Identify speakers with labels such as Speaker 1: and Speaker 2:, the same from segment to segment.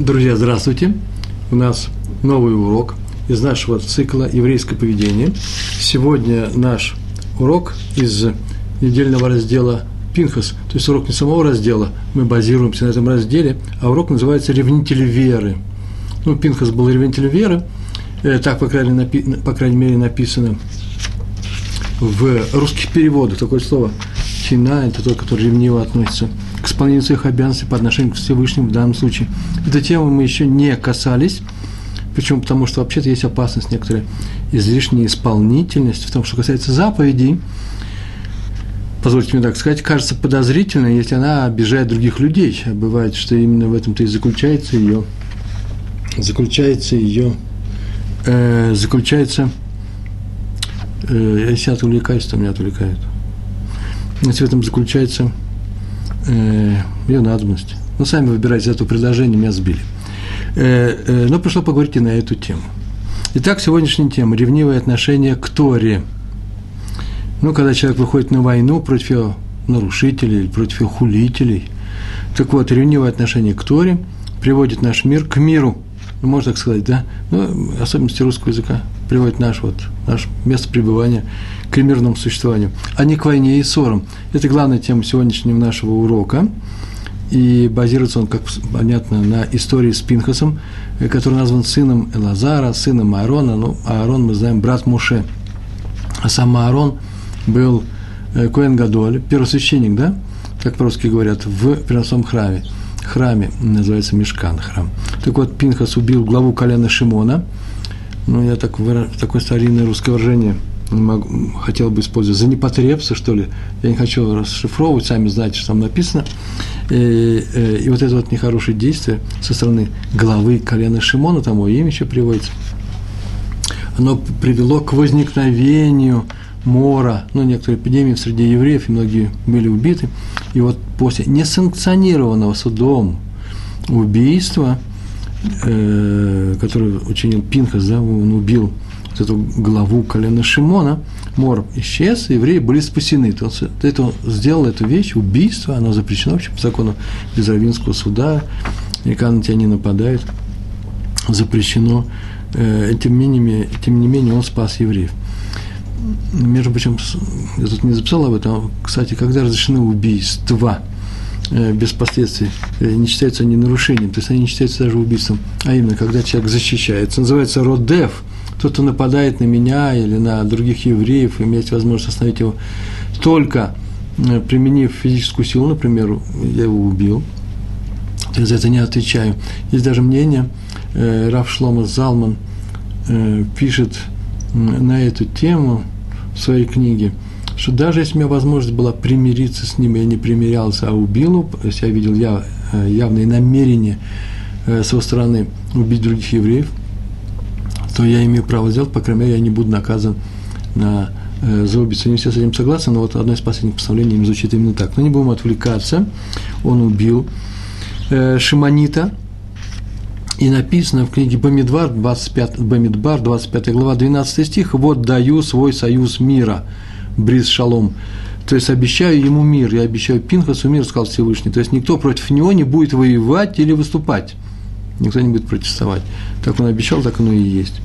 Speaker 1: Друзья, здравствуйте! У нас новый урок из нашего цикла «Еврейское поведение». Сегодня наш урок из недельного раздела Пинхас, то есть урок не самого раздела, мы базируемся на этом разделе, а урок называется «Ревнители веры». Ну, Пинхас был ревнитель веры, э, так, по крайней, по крайней мере, написано в русских переводах. Такое слово «тина» – это тот, который ревниво относится – к исполнению своих обязанностей по отношению к Всевышнему в данном случае. Эту тему мы еще не касались, почему? Потому что вообще-то есть опасность некоторая излишняя исполнительность в том, что касается заповедей, позвольте мне так сказать, кажется подозрительной, если она обижает других людей. А бывает, что именно в этом-то и заключается ее, заключается ее, э, заключается, э, если отвлекаюсь, то меня отвлекают. Если в этом заключается э, ее надобность. Ну, сами выбирайте это предложение, меня сбили. Э, э, но пришло поговорить и на эту тему. Итак, сегодняшняя тема – ревнивое отношение к Торе. Ну, когда человек выходит на войну против его нарушителей против его хулителей. Так вот, ревнивое отношение к Торе приводит наш мир к миру. Ну, можно так сказать, да? Ну, особенности русского языка приводит наш, вот, наше место пребывания к мирному существованию, а не к войне и ссорам. Это главная тема сегодняшнего нашего урока. И базируется он, как понятно, на истории с Пинхасом, э, который назван сыном Элазара, сыном Аарона. Ну, Аарон, мы знаем, брат Муше. А сам Аарон был э, Коэн Гадоль, первосвященник, да? Как по-русски говорят, в переносном храме. Храме называется Мешкан храм. Так вот, Пинхас убил главу колена Шимона. Ну, я так, такое старинное русское выражение – не могу, хотел бы использовать, за непотребство, что ли. Я не хочу расшифровывать, сами знаете, что там написано. И, э, и вот это вот нехорошее действие со стороны главы колена Шимона, там его имя еще приводится, оно привело к возникновению мора, ну, некоторые эпидемии среди евреев, и многие были убиты. И вот после несанкционированного судом убийства, э, которое учинил Пинхас, да, он убил вот эту главу колена Шимона, мор исчез, и евреи были спасены. То есть это сделал эту вещь, убийство, оно запрещено вообще по закону безравинского суда, и когда на тебя не нападают, запрещено. Э, тем не, менее, тем не менее, он спас евреев. Между прочим, я тут не записал об этом, кстати, когда разрешены убийства без последствий, э, не считаются они нарушением, то есть они не считаются даже убийством, а именно, когда человек защищается. Называется родев, кто-то нападает на меня или на других евреев, иметь возможность остановить его только э, применив физическую силу, например, я его убил, я за это не отвечаю. Есть даже мнение, э, Раф Шлома Залман э, пишет на эту тему в своей книге, что даже если у меня возможность была примириться с ним, я не примирялся, а убил его, если я видел я, явные намерения с его стороны убить других евреев, то я имею право сделать, по крайней мере, я не буду наказан на, э, за убийство. Не все с этим согласны, но вот одно из последних постановлений им звучит именно так. Но не будем отвлекаться. Он убил э, Шиманита, и написано в книге Бамидбар, 25, Бамидбар, 25 глава, 12 стих, «Вот даю свой союз мира, Бриз Шалом». То есть обещаю ему мир, я обещаю Пинхасу мир, сказал Всевышний. То есть никто против него не будет воевать или выступать. Никто не будет протестовать. Так он обещал, так оно и есть.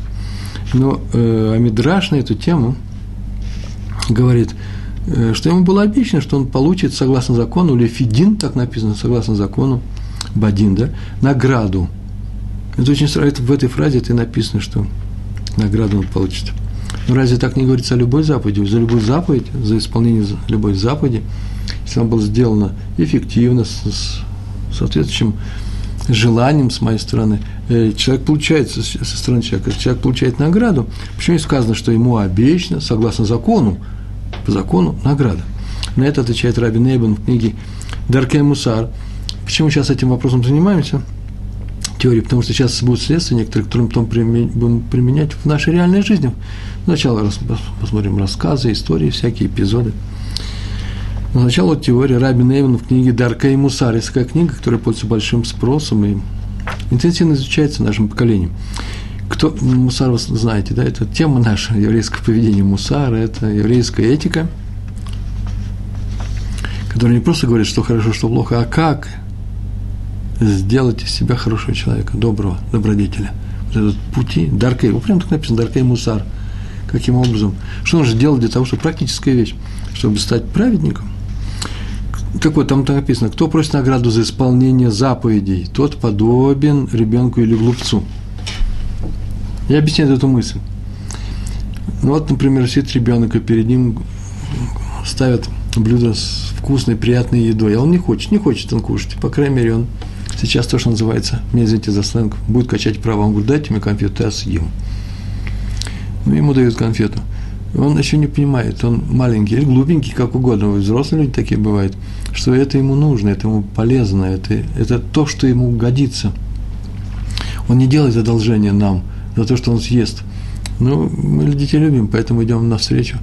Speaker 1: Но э, Амидраш на эту тему говорит, э, что ему было обещано, что он получит, согласно закону, или Фидин, так написано, согласно закону, Бадин, да, награду. Это очень это, в этой фразе это и написано, что награду он получит. Но разве так не говорится о любой заповеди? За любую заповедь, за исполнение любой заповеди, если она была сделана эффективно, с, с соответствующим желанием с моей стороны, э, человек получает, со стороны человека, человек получает награду. Почему сказано, что ему обещано, согласно закону, по закону, награда? На это отвечает Раби Нейбан в книге Даркей Мусар. Почему сейчас этим вопросом занимаемся? Теории, потому что сейчас будут следствия некоторые, которые мы потом будем применять в нашей реальной жизни. Сначала посмотрим рассказы, истории, всякие эпизоды – Сначала вот теория Раби Неймана в книге «Дарка и Мусар». есть такая книга, которая пользуется большим спросом и интенсивно изучается нашим поколением. Кто, Мусар вы знаете, да, это тема наша, еврейское поведение Мусара, это еврейская этика, которая не просто говорит, что хорошо, что плохо, а как сделать из себя хорошего человека, доброго, добродетеля. Вот этот пути, даркей, вот прям так написано, даркей мусар. Каким образом? Что нужно делать для того, чтобы практическая вещь, чтобы стать праведником? Так вот, там написано, кто просит награду за исполнение заповедей, тот подобен ребенку или глупцу. Я объясняю эту мысль. Ну вот, например, сидит ребенок, и перед ним ставят блюдо с вкусной, приятной едой, а он не хочет, не хочет он кушать. По крайней мере, он сейчас то, что называется, мне извините за сленг, будет качать право. Он говорит, дайте мне конфету, я съем. Ну, ему дают конфету. Он еще не понимает, он маленький или глупенький, как угодно, взрослые люди такие бывают, что это ему нужно, это ему полезно, это, это то, что ему годится. Он не делает одолжение нам за то, что он съест. Ну, мы детей любим, поэтому идем навстречу.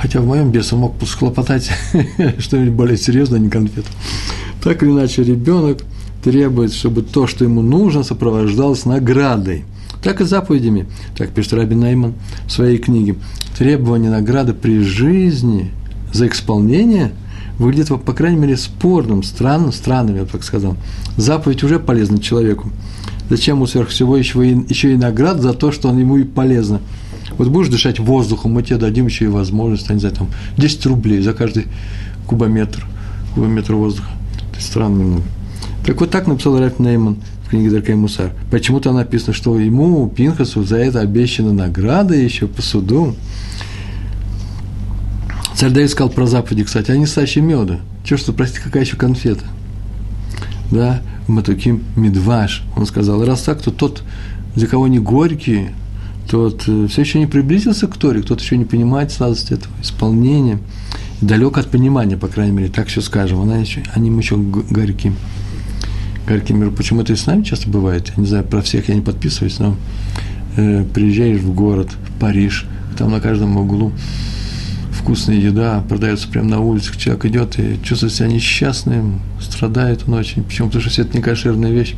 Speaker 1: Хотя в моем бесе мог схлопотать что-нибудь более серьезное, а не конфету. Так или иначе, ребенок требует, чтобы то, что ему нужно, сопровождалось наградой. Так и заповедями, так пишет Раби Найман в своей книге. Требование награды при жизни за исполнение выглядит, по крайней мере, спорным, странным, странным, я так сказал. Заповедь уже полезна человеку. Зачем ему сверх всего еще и, еще и наград за то, что он ему и полезно? Вот будешь дышать воздухом, мы тебе дадим еще и возможность, не знаю, там, 10 рублей за каждый кубометр, кубометр воздуха. Странно немного. Так вот так написал Раф Нейман в книге Даркай Мусар. Почему-то написано, что ему, Пинхасу, за это обещана награда еще по суду. Царь Давид сказал про заповеди, кстати, они сачи меда. Че, что, простите, какая еще конфета? Да, мы таким медваш. Он сказал, раз так, то тот, для кого не горькие, тот э, все еще не приблизился к Торе, кто-то еще не понимает сладость этого исполнения, далек от понимания, по крайней мере, так все скажем, она еще, они еще горьким. Горьким мир. Почему это и с нами часто бывает? Я не знаю, про всех я не подписываюсь, но э, приезжаешь в город, в Париж, там на каждом углу вкусная еда, продается прямо на улицах, человек идет и чувствует себя несчастным, страдает он очень. Почему? Потому что все это не кошерная вещь.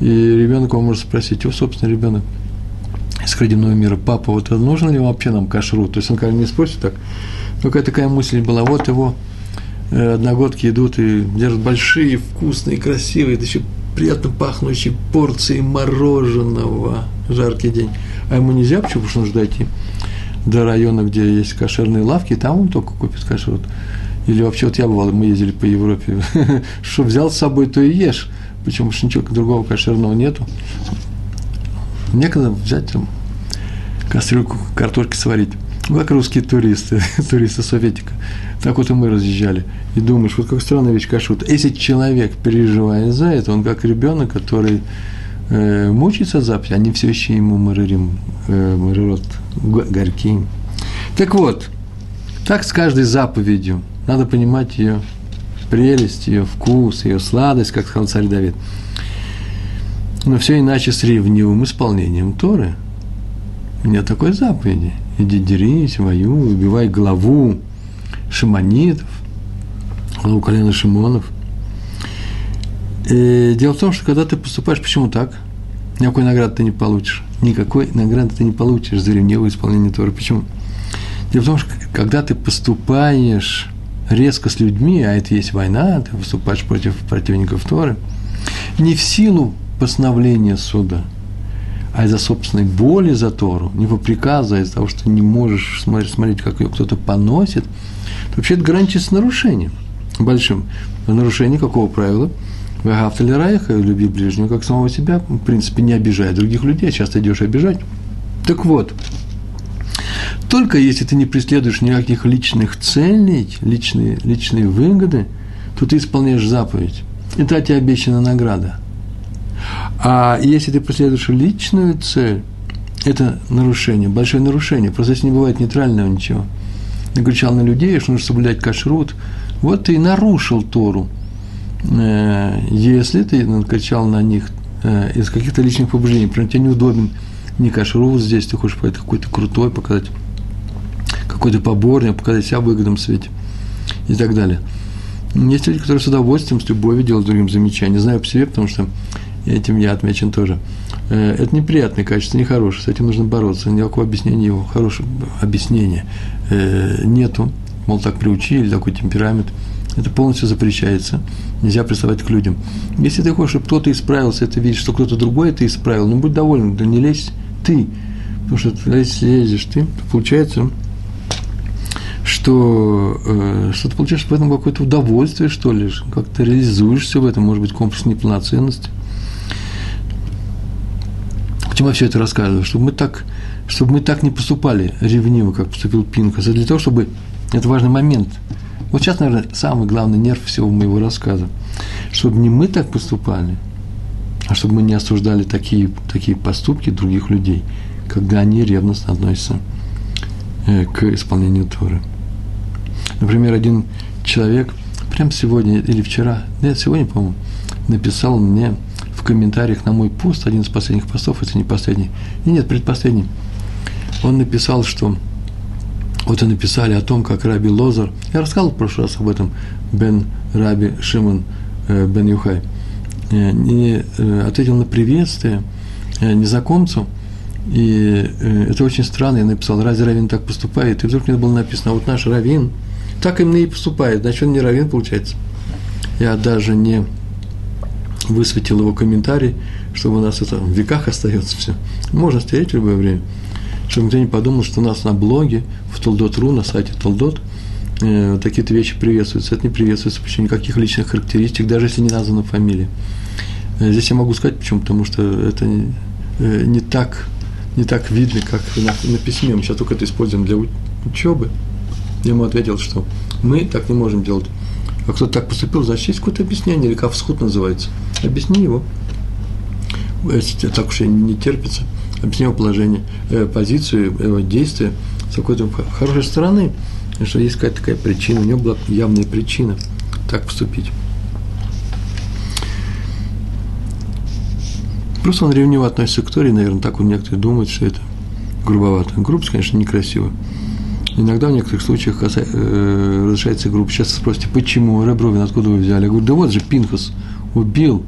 Speaker 1: И ребенок его может спросить, его собственно ребенок, из кредитного мира, папа, вот нужно ли вообще нам кашрут? То есть он, конечно, не спросит так, какая такая мысль была, вот его э, одногодки идут и держат большие, вкусные, красивые, да еще приятно пахнущие порции мороженого, жаркий день. А ему нельзя, почему? Потому что нужно дойти до района, где есть кошерные лавки, и там он только купит кашрут. Или вообще, вот я бывал, мы ездили по Европе, что взял с собой, то и ешь. Почему? Потому что ничего другого кошерного нету. Некогда взять там кастрюльку картошки сварить. Ну, как русские туристы, туристы советика. Так вот и мы разъезжали. И думаешь, вот как странная вещь кашрут. Если человек переживает за это, он как ребенок, который э, мучается заповедь, они все еще ему мэририм, э, мэрирот, горьким. Так вот, так с каждой заповедью. Надо понимать ее прелесть, ее вкус, ее сладость, как сказал царь Давид. Но все иначе с ревнивым исполнением Торы. У меня такой заповеди. Иди дерись, воюй, убивай главу шимонитов, главу колена Шимонов. И дело в том, что когда ты поступаешь, почему так? Никакой награды ты не получишь. Никакой награды ты не получишь за ревнивое исполнение Торы. Почему? Дело в том, что когда ты поступаешь резко с людьми, а это есть война, ты выступаешь против противников Торы, не в силу постановления суда, а из-за собственной боли за Тору, не по приказу, а из-за того, что не можешь смотреть, смотреть как ее кто-то поносит, то вообще это граничит нарушением большим. Нарушение какого правила? Вагавтали райха, люби ближнего, как самого себя, в принципе, не обижая других людей, а часто идешь обижать. Так вот, только если ты не преследуешь никаких личных целей, личные, личные выгоды, то ты исполняешь заповедь. И та тебе обещана награда. А если ты преследуешь личную цель, это нарушение, большое нарушение. Просто здесь не бывает нейтрального ничего. Я кричал на людей, что нужно соблюдать кашрут. Вот ты и нарушил Тору. Э, если ты кричал на них э, из каких-то личных побуждений, например, тебе неудобен не кашрут здесь, ты хочешь какой-то крутой показать, какой-то поборник, показать себя в выгодном свете и так далее. Есть люди, которые с удовольствием, с любовью делают другим замечания. Знаю по себе, потому что этим я отмечен тоже. Э, это неприятное качество, нехорошее, с этим нужно бороться, никакого объяснения его, хорошего объяснения нету, мол, так приучили, такой темперамент – это полностью запрещается. нельзя приставать к людям. Если ты хочешь, чтобы кто-то исправился, ты видишь, что кто-то другой это исправил, ну, будь доволен, да не лезь ты. Потому что если лезешь ты, то получается, что, э, что ты получаешь в этом какое-то удовольствие, что ли, как ты реализуешься в этом, может быть, комплекс неполноценности. Почему я все это рассказываю? Чтобы мы так, чтобы мы так не поступали ревниво, как поступил Пинкас. Это для того, чтобы... Это важный момент. Вот сейчас, наверное, самый главный нерв всего моего рассказа. Чтобы не мы так поступали, а чтобы мы не осуждали такие, такие поступки других людей, когда они ревностно относятся э, к исполнению Торы. Например, один человек прямо сегодня или вчера, нет, сегодня, по-моему, написал мне комментариях на мой пост, один из последних постов, это не последний, нет, предпоследний, он написал, что вот и написали о том, как Раби Лозар, я рассказывал в прошлый раз об этом, Бен Раби Шимон э, Бен Юхай, э, не э, ответил на приветствие незнакомцу, и это очень странно, я написал, разве Равин так поступает? И вдруг мне было написано, а вот наш Равин так именно и поступает, значит, он не Равин, получается. Я даже не высветил его комментарий, чтобы у нас это в веках остается все. Можно стереть в любое время. Чтобы никто не подумал, что у нас на блоге, в Толдот.ру, на сайте Толдот, э, такие-то вещи приветствуются. Это не приветствуется, почему никаких личных характеристик, даже если не названа фамилия. Э, здесь я могу сказать, почему, потому что это не, э, не, так, не так видно, как на, на письме. Мы сейчас только это используем для учебы. Я ему ответил, что мы так не можем делать. А кто так поступил, значит, есть какое-то объяснение, или кавсхуд называется. Объясни его. Если так уж и не терпится, объясни его положение, э, позицию, его действия с какой-то хорошей стороны, что есть какая-то такая причина, у него была явная причина так поступить. Просто он ревниво относится к Торе, наверное, так он некоторые думают, что это грубовато. Грубость, конечно, некрасиво. Иногда в некоторых случаях э, разрешается группа. Сейчас спросите, почему, Ребровин, откуда вы взяли? Я говорю, да вот же Пинхас убил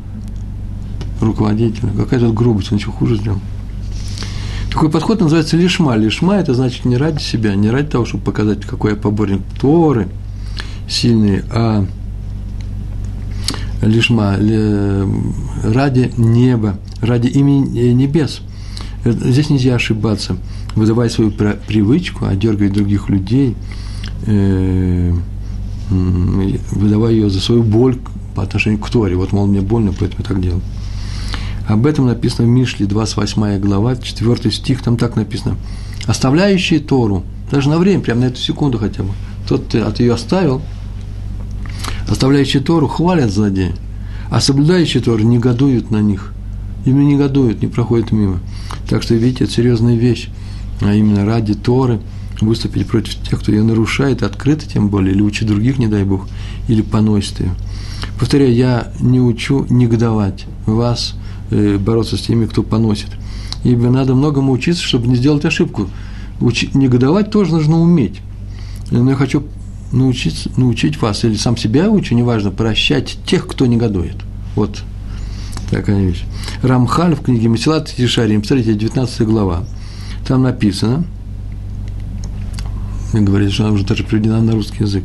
Speaker 1: руководителя. Какая тут грубость, он еще хуже сделал. Такой подход называется лишма. Лишма – это значит не ради себя, не ради того, чтобы показать, какой я поборник Торы сильный, а лишма ради неба, ради имени небес. Здесь нельзя ошибаться – выдавая свою привычку, одергивать других людей, э, выдавая ее за свою боль по отношению к Торе. Вот, мол, мне больно, поэтому я так делаю. Об этом написано в Мишле, 28 глава, 4 стих, там так написано. Оставляющие Тору, даже на время, прямо на эту секунду хотя бы, тот ты от ее оставил, оставляющие Тору хвалят злодея, а соблюдающие Тору негодуют на них. Ими негодуют, не проходят мимо. Так что, видите, это серьезная вещь а именно ради Торы, выступить против тех, кто ее нарушает, открыто тем более, или учит других, не дай Бог, или поносит ее. Повторяю, я не учу негодовать вас, э, бороться с теми, кто поносит. Ибо надо многому учиться, чтобы не сделать ошибку. Учи, негодовать тоже нужно уметь. Но я хочу научить, научить вас, или сам себя учу, неважно, прощать тех, кто негодует. Вот такая вещь. Рамхаль в книге Месилат Тишарим, смотрите, 19 глава. Там написано, мне говорят, что она уже даже приведена на русский язык.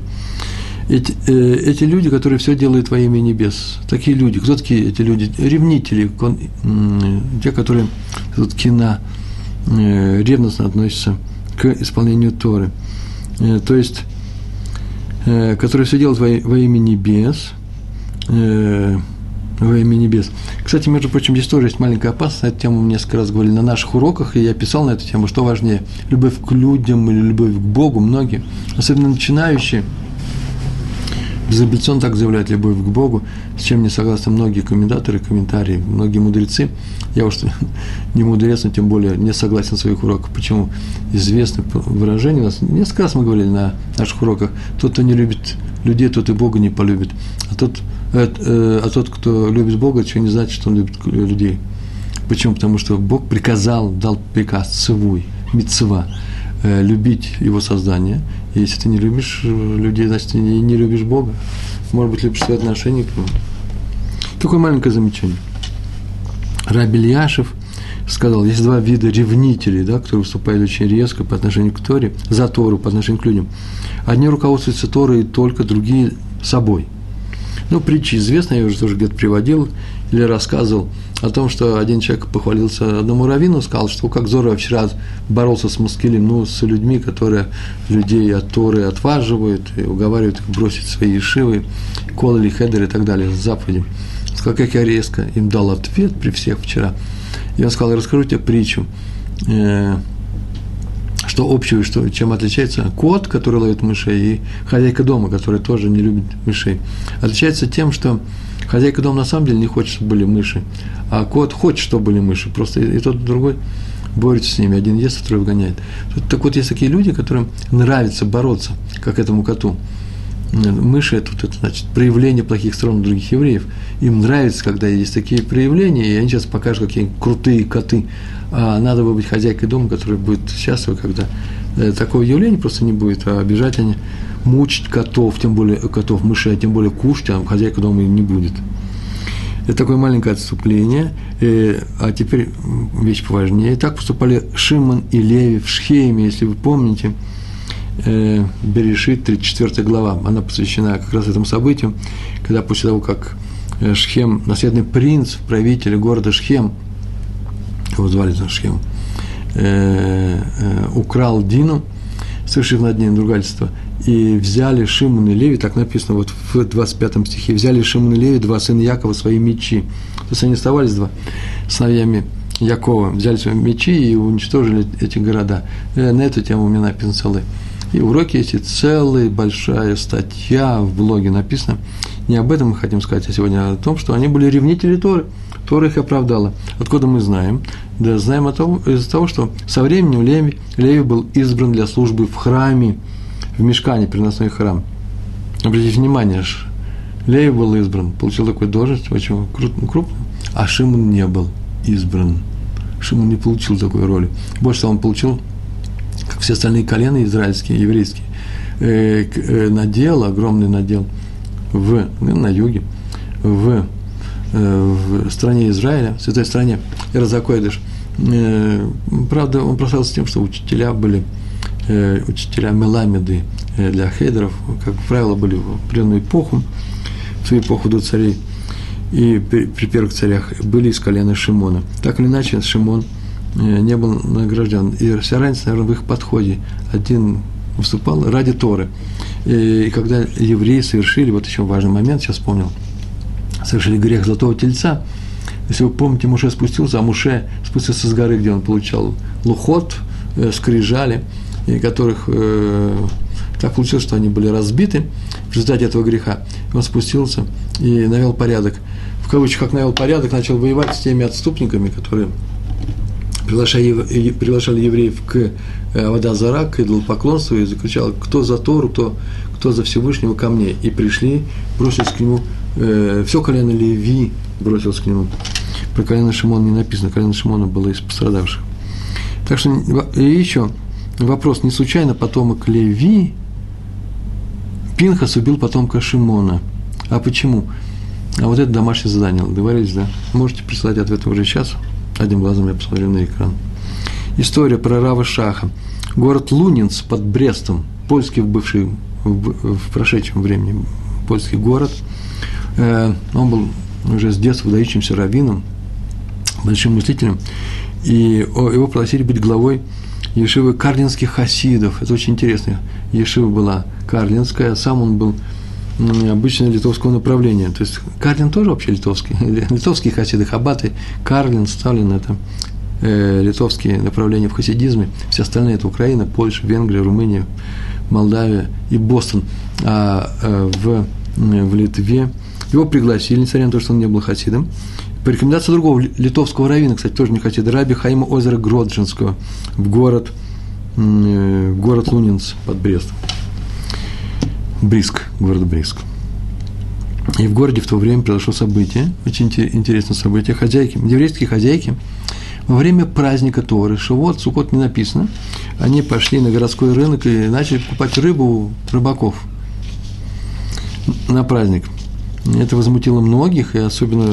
Speaker 1: Эти, э, эти люди, которые все делают во имя небес, такие люди, кто такие эти люди? Ревнители, кон, те, которые тут кина э, ревностно относятся к исполнению Торы. Э, то есть, э, которые все делают во, во имя небес, э, во имя небес. Кстати, между прочим, здесь тоже есть маленькая опасность. Эту тему мы несколько раз говорили на наших уроках, и я писал на эту тему, что важнее, любовь к людям или любовь к Богу. Многие, особенно начинающие, безапелляционно так заявляют любовь к Богу, с чем не согласны многие комментаторы, комментарии, многие мудрецы. Я уж не мудрец, но тем более не согласен в своих уроках. Почему? Известное выражение у нас, несколько раз мы говорили на наших уроках, тот, кто не любит людей, тот и Бога не полюбит. А тот, а тот, кто любит Бога, еще не значит, что он любит людей. Почему? Потому что Бог приказал, дал приказ, цивуй, митцева, э, любить его создание. И если ты не любишь э, людей, значит, ты не, не любишь Бога. Может быть, любишь свои отношения к нему. Такое маленькое замечание. Раби Ильяшев сказал, есть два вида ревнителей, да, которые выступают очень резко по отношению к Торе, за Тору, по отношению к людям. Одни руководствуются Торой только, другие – собой – Ну, притча известная, я уже тоже где-то приводил или рассказывал о том, что один человек похвалился одному раввину, сказал, что как здорово вчера боролся с Маскилем, ну, с людьми, которые людей от Торы отваживают и уговаривают их бросить свои ишивы, колы или хедер и так далее, с заповедью. Сказал, как я резко им дал ответ при всех вчера. И он сказал, расскажу тебе притчу, э, что общего, что, чем отличается кот, который ловит мышей, и хозяйка дома, которая тоже не любит мышей. Отличается тем, что хозяйка дома на самом деле не хочет, чтобы были мыши, а кот хочет, чтобы были мыши. Просто и, и тот, и другой борется с ними. Один ест, второй выгоняет. Так вот, есть такие люди, которым нравится бороться, как этому коту. Мыши это, это значит проявление плохих сторон других евреев. Им нравится, когда есть такие проявления, и они сейчас покажут, какие крутые коты а надо бы быть хозяйкой дома, которая будет счастлива, когда э, такого явления просто не будет, а обижать они, мучить котов, тем более котов, мышей, а тем более кушать, а хозяйка дома не будет. Это такое маленькое отступление, э, а теперь вещь поважнее. Так поступали Шимон и Леви в Шхейме, если вы помните, э, Берешит, 34 глава, она посвящена как раз этому событию, когда после того, как Шхем, наследный принц, правитель города Шхем, его звали схему, э, э, украл Дину, совершив над ней надругательство, и взяли Шимон и Леви, так написано вот в 25 стихе, взяли Шимон и Леви, два сына Якова, свои мечи. То есть они оставались два сыновьями Якова, взяли свои мечи и уничтожили эти города. Э, на эту тему у меня написан целый. И уроки эти, целая большая статья в блоге написана. Не об этом мы хотим сказать, а сегодня о том, что они были ревнители Торы. Тора их оправдала. Откуда мы знаем? Да знаем о том, из-за того, что со временем Леви, Леви был избран для службы в храме, в мешкане, переносной храм. Обратите внимание, Леви был избран, получил такую должность, очень крупную, а Шимон не был избран. Шимон не получил такой роли. Больше того, он получил, как все остальные колены израильские, еврейские, э, э, надел, огромный надел в, ну, на юге, в Э, в стране Израиля, в святой стране Иразакойдыш. Э, правда, он прославился тем, что учителя были э, учителя Меламеды для хейдеров, как правило, были в определенную эпоху, в свою эпоху до царей, и при, при первых царях были из колена Шимона. Так или иначе, Шимон не был награжден. И вся разница, наверное, в их подходе. Один выступал ради Торы. И, когда евреи совершили, вот еще важный момент, сейчас вспомнил – совершили грех золотого тельца. Если вы помните, Муше спустился, а Муше спустился с горы, где он получал лухот, э, скрижали, и которых э, так получилось, что они были разбиты в результате этого греха. Он спустился и навел порядок. В кавычках, навел порядок, начал воевать с теми отступниками, которые приглашали, приглашали евреев к э, Аводазара, к идолопоклонству, и закричал, кто за Тору, кто, кто за Всевышнего ко мне. И пришли, бросились к нему э, все колено Леви бросилось к нему. Про колено Шимона не написано, колено Шимона было из пострадавших. Так что, и еще вопрос, не случайно потомок Леви Пинхас убил потомка Шимона. А почему? А вот это домашнее задание, договорились, да? Можете прислать ответ уже сейчас. Одним глазом я посмотрю на экран. История про Рава Шаха. Город Лунинц под Брестом, польский бывший в, в прошедшем времени польский город – Э, он был уже с детства выдающимся раввином, большим мыслителем, и его пригласили быть главой Ешивы карлинских хасидов. Это очень интересно. Ешива была карлинская, сам он был обычно литовского направления. То есть Карлин тоже вообще литовский. Литовские хасиды, хабаты, Карлин, Сталин – это э, литовские направления в хасидизме. Все остальные – это Украина, Польша, Венгрия, Румыния, Молдавия и Бостон. А э, в, в Литве его пригласили, несмотря на то, что он не был хасидом. По рекомендации другого литовского раввина, кстати, тоже не хасида, раби Хаима озера Гроджинского в город, в город Лунинц под Брест. Бриск, город Бриск. И в городе в то время произошло событие, очень интересное событие. Хозяйки, еврейские хозяйки, во время праздника Торы, Шивот, Сукот не написано, они пошли на городской рынок и начали покупать рыбу у рыбаков на праздник – это возмутило многих, и особенно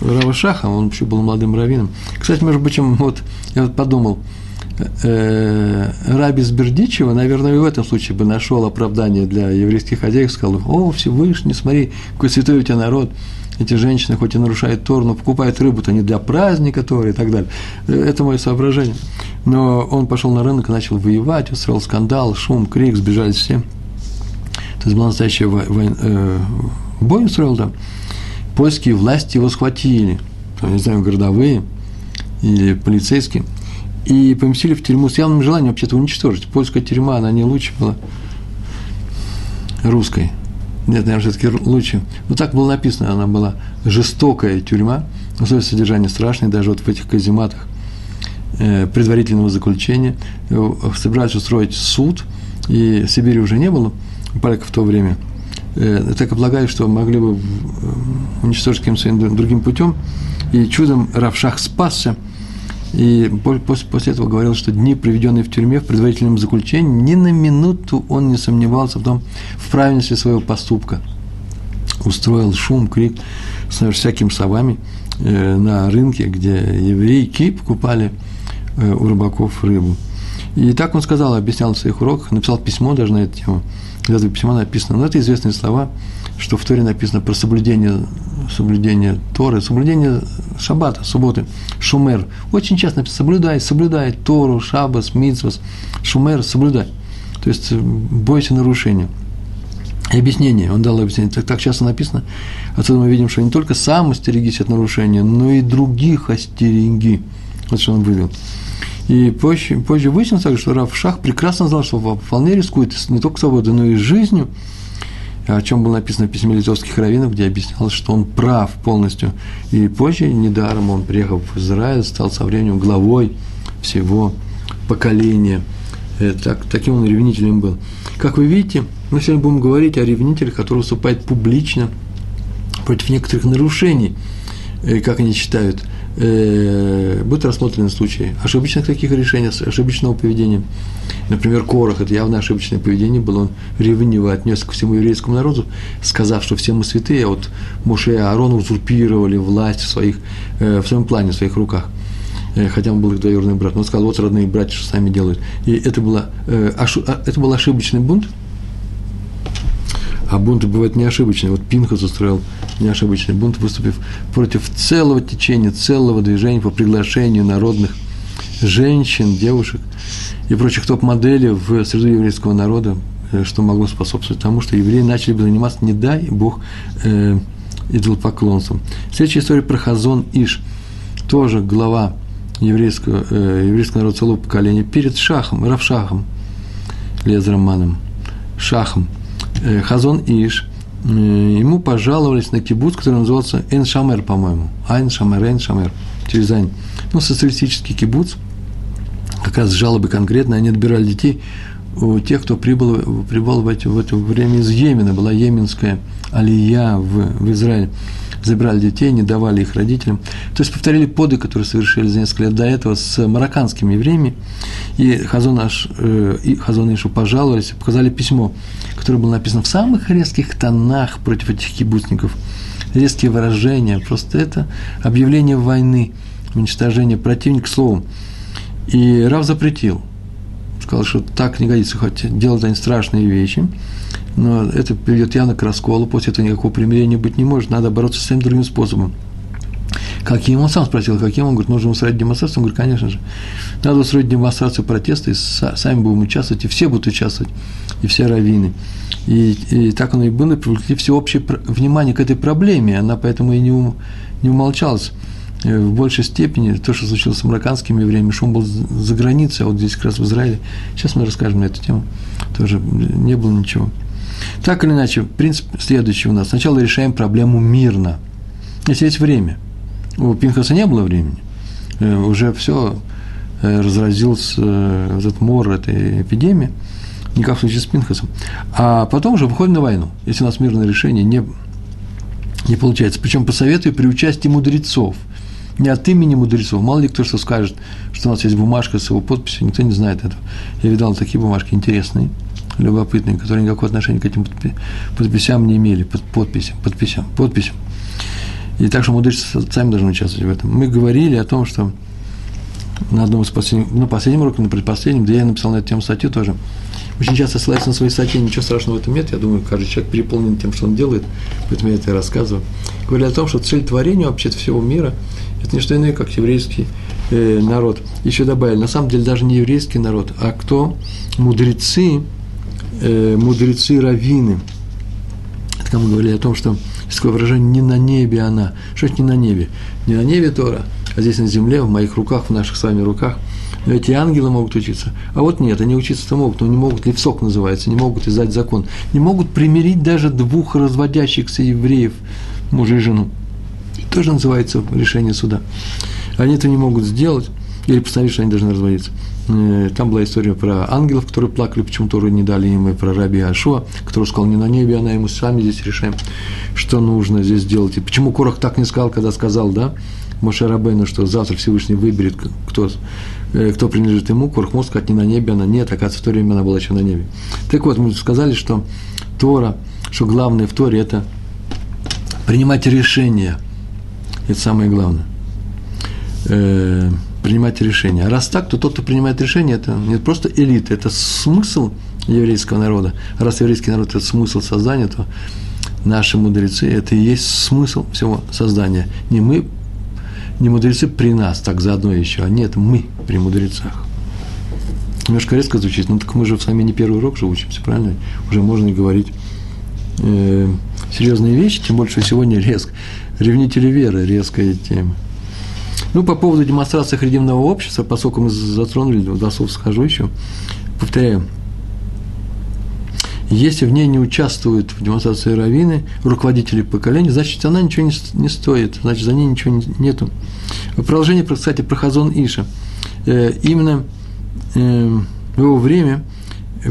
Speaker 1: Рава Шаха, он еще был молодым раввином. Кстати, между прочим, вот я вот подумал, э, Раби Сбердичева, наверное, и в этом случае бы нашел оправдание для еврейских хозяев, сказал, о, Всевышний, смотри, какой святой у тебя народ, эти женщины хоть и нарушают Тор, но покупают рыбу-то не для праздника Тора и так далее. Это мое соображение. Но он пошел на рынок и начал воевать, устроил скандал, шум, крик, сбежали все. То есть была настоящая война, э, бой устроил там. Польские власти его схватили, не знаю, городовые или полицейские, и поместили в тюрьму с явным желанием вообще-то уничтожить. Польская тюрьма, она не лучше была русской. Нет, наверное, все-таки лучше. Но так было написано, она была жестокая тюрьма, условия содержания страшные, даже вот в этих казематах э, предварительного заключения. Э, собирались устроить суд, и Сибири уже не было поляков в то время. Э, так и полагаю, что могли бы уничтожить каким-то другим путем. И чудом Равшах спасся – и после, этого говорил, что дни, проведенные в тюрьме в предварительном заключении, ни на минуту он не сомневался в том, в правильности своего поступка. Устроил шум, крик с всякими совами э, на рынке, где еврейки покупали э, у рыбаков рыбу. И так он сказал, объяснял в своих уроках, написал письмо даже на эту тему. В этом письмо написано, но это известные слова, что в Торе написано про соблюдение, соблюдение Торы, соблюдение шаббата, субботы, шумер. Очень часто написано соблюдай, соблюдай Тору, шаббас, митсвас, шумер, соблюдай. То есть бойся нарушения. И объяснение, он дал объяснение, так, так часто написано. Отсюда мы видим, что не только сам остерегись от нарушения, но и других остереги. Вот что он вывел. И позже, позже выяснилось, что Раф Шах прекрасно знал, что вполне рискует не только свободой, но и жизнью, о чем было написано в письме литовских раввинов, где объяснялось, что он прав полностью. И позже, недаром он, приехал в Израиль, стал со временем главой всего поколения. Э, так, таким он ревнителем был. Как вы видите, мы сегодня будем говорить о ревнителях, которые выступают публично против некоторых нарушений, э, как они считают – э, будут рассмотрены случаи ошибочных таких решений, ошибочного поведения. Например, Корах – это явно ошибочное поведение было, он ревниво отнес к всему еврейскому народу, сказав, что все мы святые, а вот Моше и Аарон узурпировали власть в, своих, э, в своем плане, в своих руках э, хотя он был их двоюродный брат. Но он сказал, вот родные братья, что сами делают. И это, было, э, а, это был ошибочный бунт, а бунты бывают неошибочные. Вот Пинхас устроил неошибочный бунт, выступив против целого течения, целого движения по приглашению народных женщин, девушек и прочих топ-моделей в среду еврейского народа, э, что могло способствовать тому, что евреи начали бы заниматься, не дай Бог, э, идолопоклонством. Следующая история про Хазон Иш, тоже глава еврейского, э, еврейского народа целого поколения, перед Шахом, Равшахом, Лезраманом, Шахом – Э, Хазон Иш, ему пожаловались на кибуц, который назывался Эн Шамер, по-моему. Айн Шамер, Эн Шамер, через Айн. Ну, социалистический кибуц, как раз жалобы конкретно, они отбирали детей у тех, кто прибыл, прибыл в, эти, в это время из Йемена, была йеменская алия в, в Израиле забирали детей, не давали их родителям. То есть повторили поды, которые совершили за несколько лет до этого с марокканскими евреями. И Хазон, Аш, э, и Хазон Ишу пожаловались, показали письмо, которое было написано в самых резких тонах против этих кибуцников. Резкие выражения, просто это объявление войны, уничтожение противника словом. И Рав запретил. Сказал, что так не годится, хоть делать они страшные вещи – но это приведет явно к расколу, после этого никакого примирения быть не может, надо бороться с всем другим способом. Каким? Он сам спросил, каким? Он говорит, нужно устроить демонстрацию. Он говорит, конечно же. Надо устроить демонстрацию протеста, и сами будем участвовать, и все будут участвовать, и все раввины. И, и так оно и было, и привлекли всеобщее внимание к этой проблеме. Она поэтому и не, ум, не умолчалась. Э, в большей степени то, что случилось с американскими евреями, шум был за границей, а вот здесь как раз в Израиле. Сейчас мы расскажем на эту тему. Тоже не было ничего. Так или иначе, принцип следующий у нас. Сначала решаем проблему мирно. Если есть время. У Пинхаса не было времени. Э, уже все э, разразился этот мор этой эпидемии. Не как в случае с Пинхасом. А потом уже выходим на войну. Если у нас мирное решение не, не получается. Причем по совету при участии мудрецов. Не от имени мудрецов. Мало ли кто что скажет, что у нас есть бумажка с его подписью. Никто не знает этого. Я видал такие бумажки интересные любопытные, которые никакого отношения к этим подписям не имели, под подписям, подписям, подписям. И так что мудрецы сами должны участвовать в этом. Мы говорили о том, что на одном из последних, ну, последнем уроке, на предпоследнем, да я написал на эту тему статью тоже. Очень часто ссылаюсь на свои статьи, ничего страшного в этом нет. Я думаю, каждый человек переполнен тем, что он делает, поэтому я это и рассказываю. Говорю о том, что цель творения вообще всего мира – это не что иное, как еврейский э, народ. Еще добавили, на самом деле даже не еврейский народ, а кто? Мудрецы, э, мудрецы раввины. Это мы говорили о том, что такое выражение «не на небе она». Что это не на небе? Не на небе Тора, а здесь на земле, в моих руках, в наших с вами руках. Но эти ангелы могут учиться. А вот нет, они учиться-то могут, но не могут, левсок называется, не могут издать закон. Не могут примирить даже двух разводящихся евреев, мужа и жену. Тоже называется решение суда. Они это не могут сделать, или постановить, что они должны разводиться. Э, там была история про ангелов, которые плакали, почему Тору не дали им, и про раби Ашуа, который сказал, не на небе, она ему сами здесь решаем, что нужно здесь делать. И почему Корах так не сказал, когда сказал, да, Моше Рабейну, что завтра Всевышний выберет, кто, кто принадлежит ему, Корах может сказать, не на небе она, нет, оказывается, в то время она была еще на небе. Так вот, мы сказали, что Тора, что главное в Торе – это принимать решения. Это самое главное. Э, принимать решения. А раз так, то тот, кто принимает решения, это не просто элита, это смысл еврейского народа. Раз еврейский народ – это смысл создания, то наши мудрецы – это и есть смысл всего создания. Не мы, не мудрецы при нас, так заодно еще, а нет, мы при мудрецах. Немножко резко звучит, но так мы же с вами не первый урок же учимся, правильно? Уже можно и говорить э, серьезные вещи, тем больше сегодня резко. Ревнители веры, резкая тема. Ну, по поводу демонстрации харидимного общества, поскольку мы затронули, до слов схожу еще, повторяю, если в ней не участвуют в демонстрации раввины, руководители поколения, значит, она ничего не, не стоит, значит, за ней ничего не, нету. Продолжение, кстати, про Хазон Иша. Э, именно э, в его время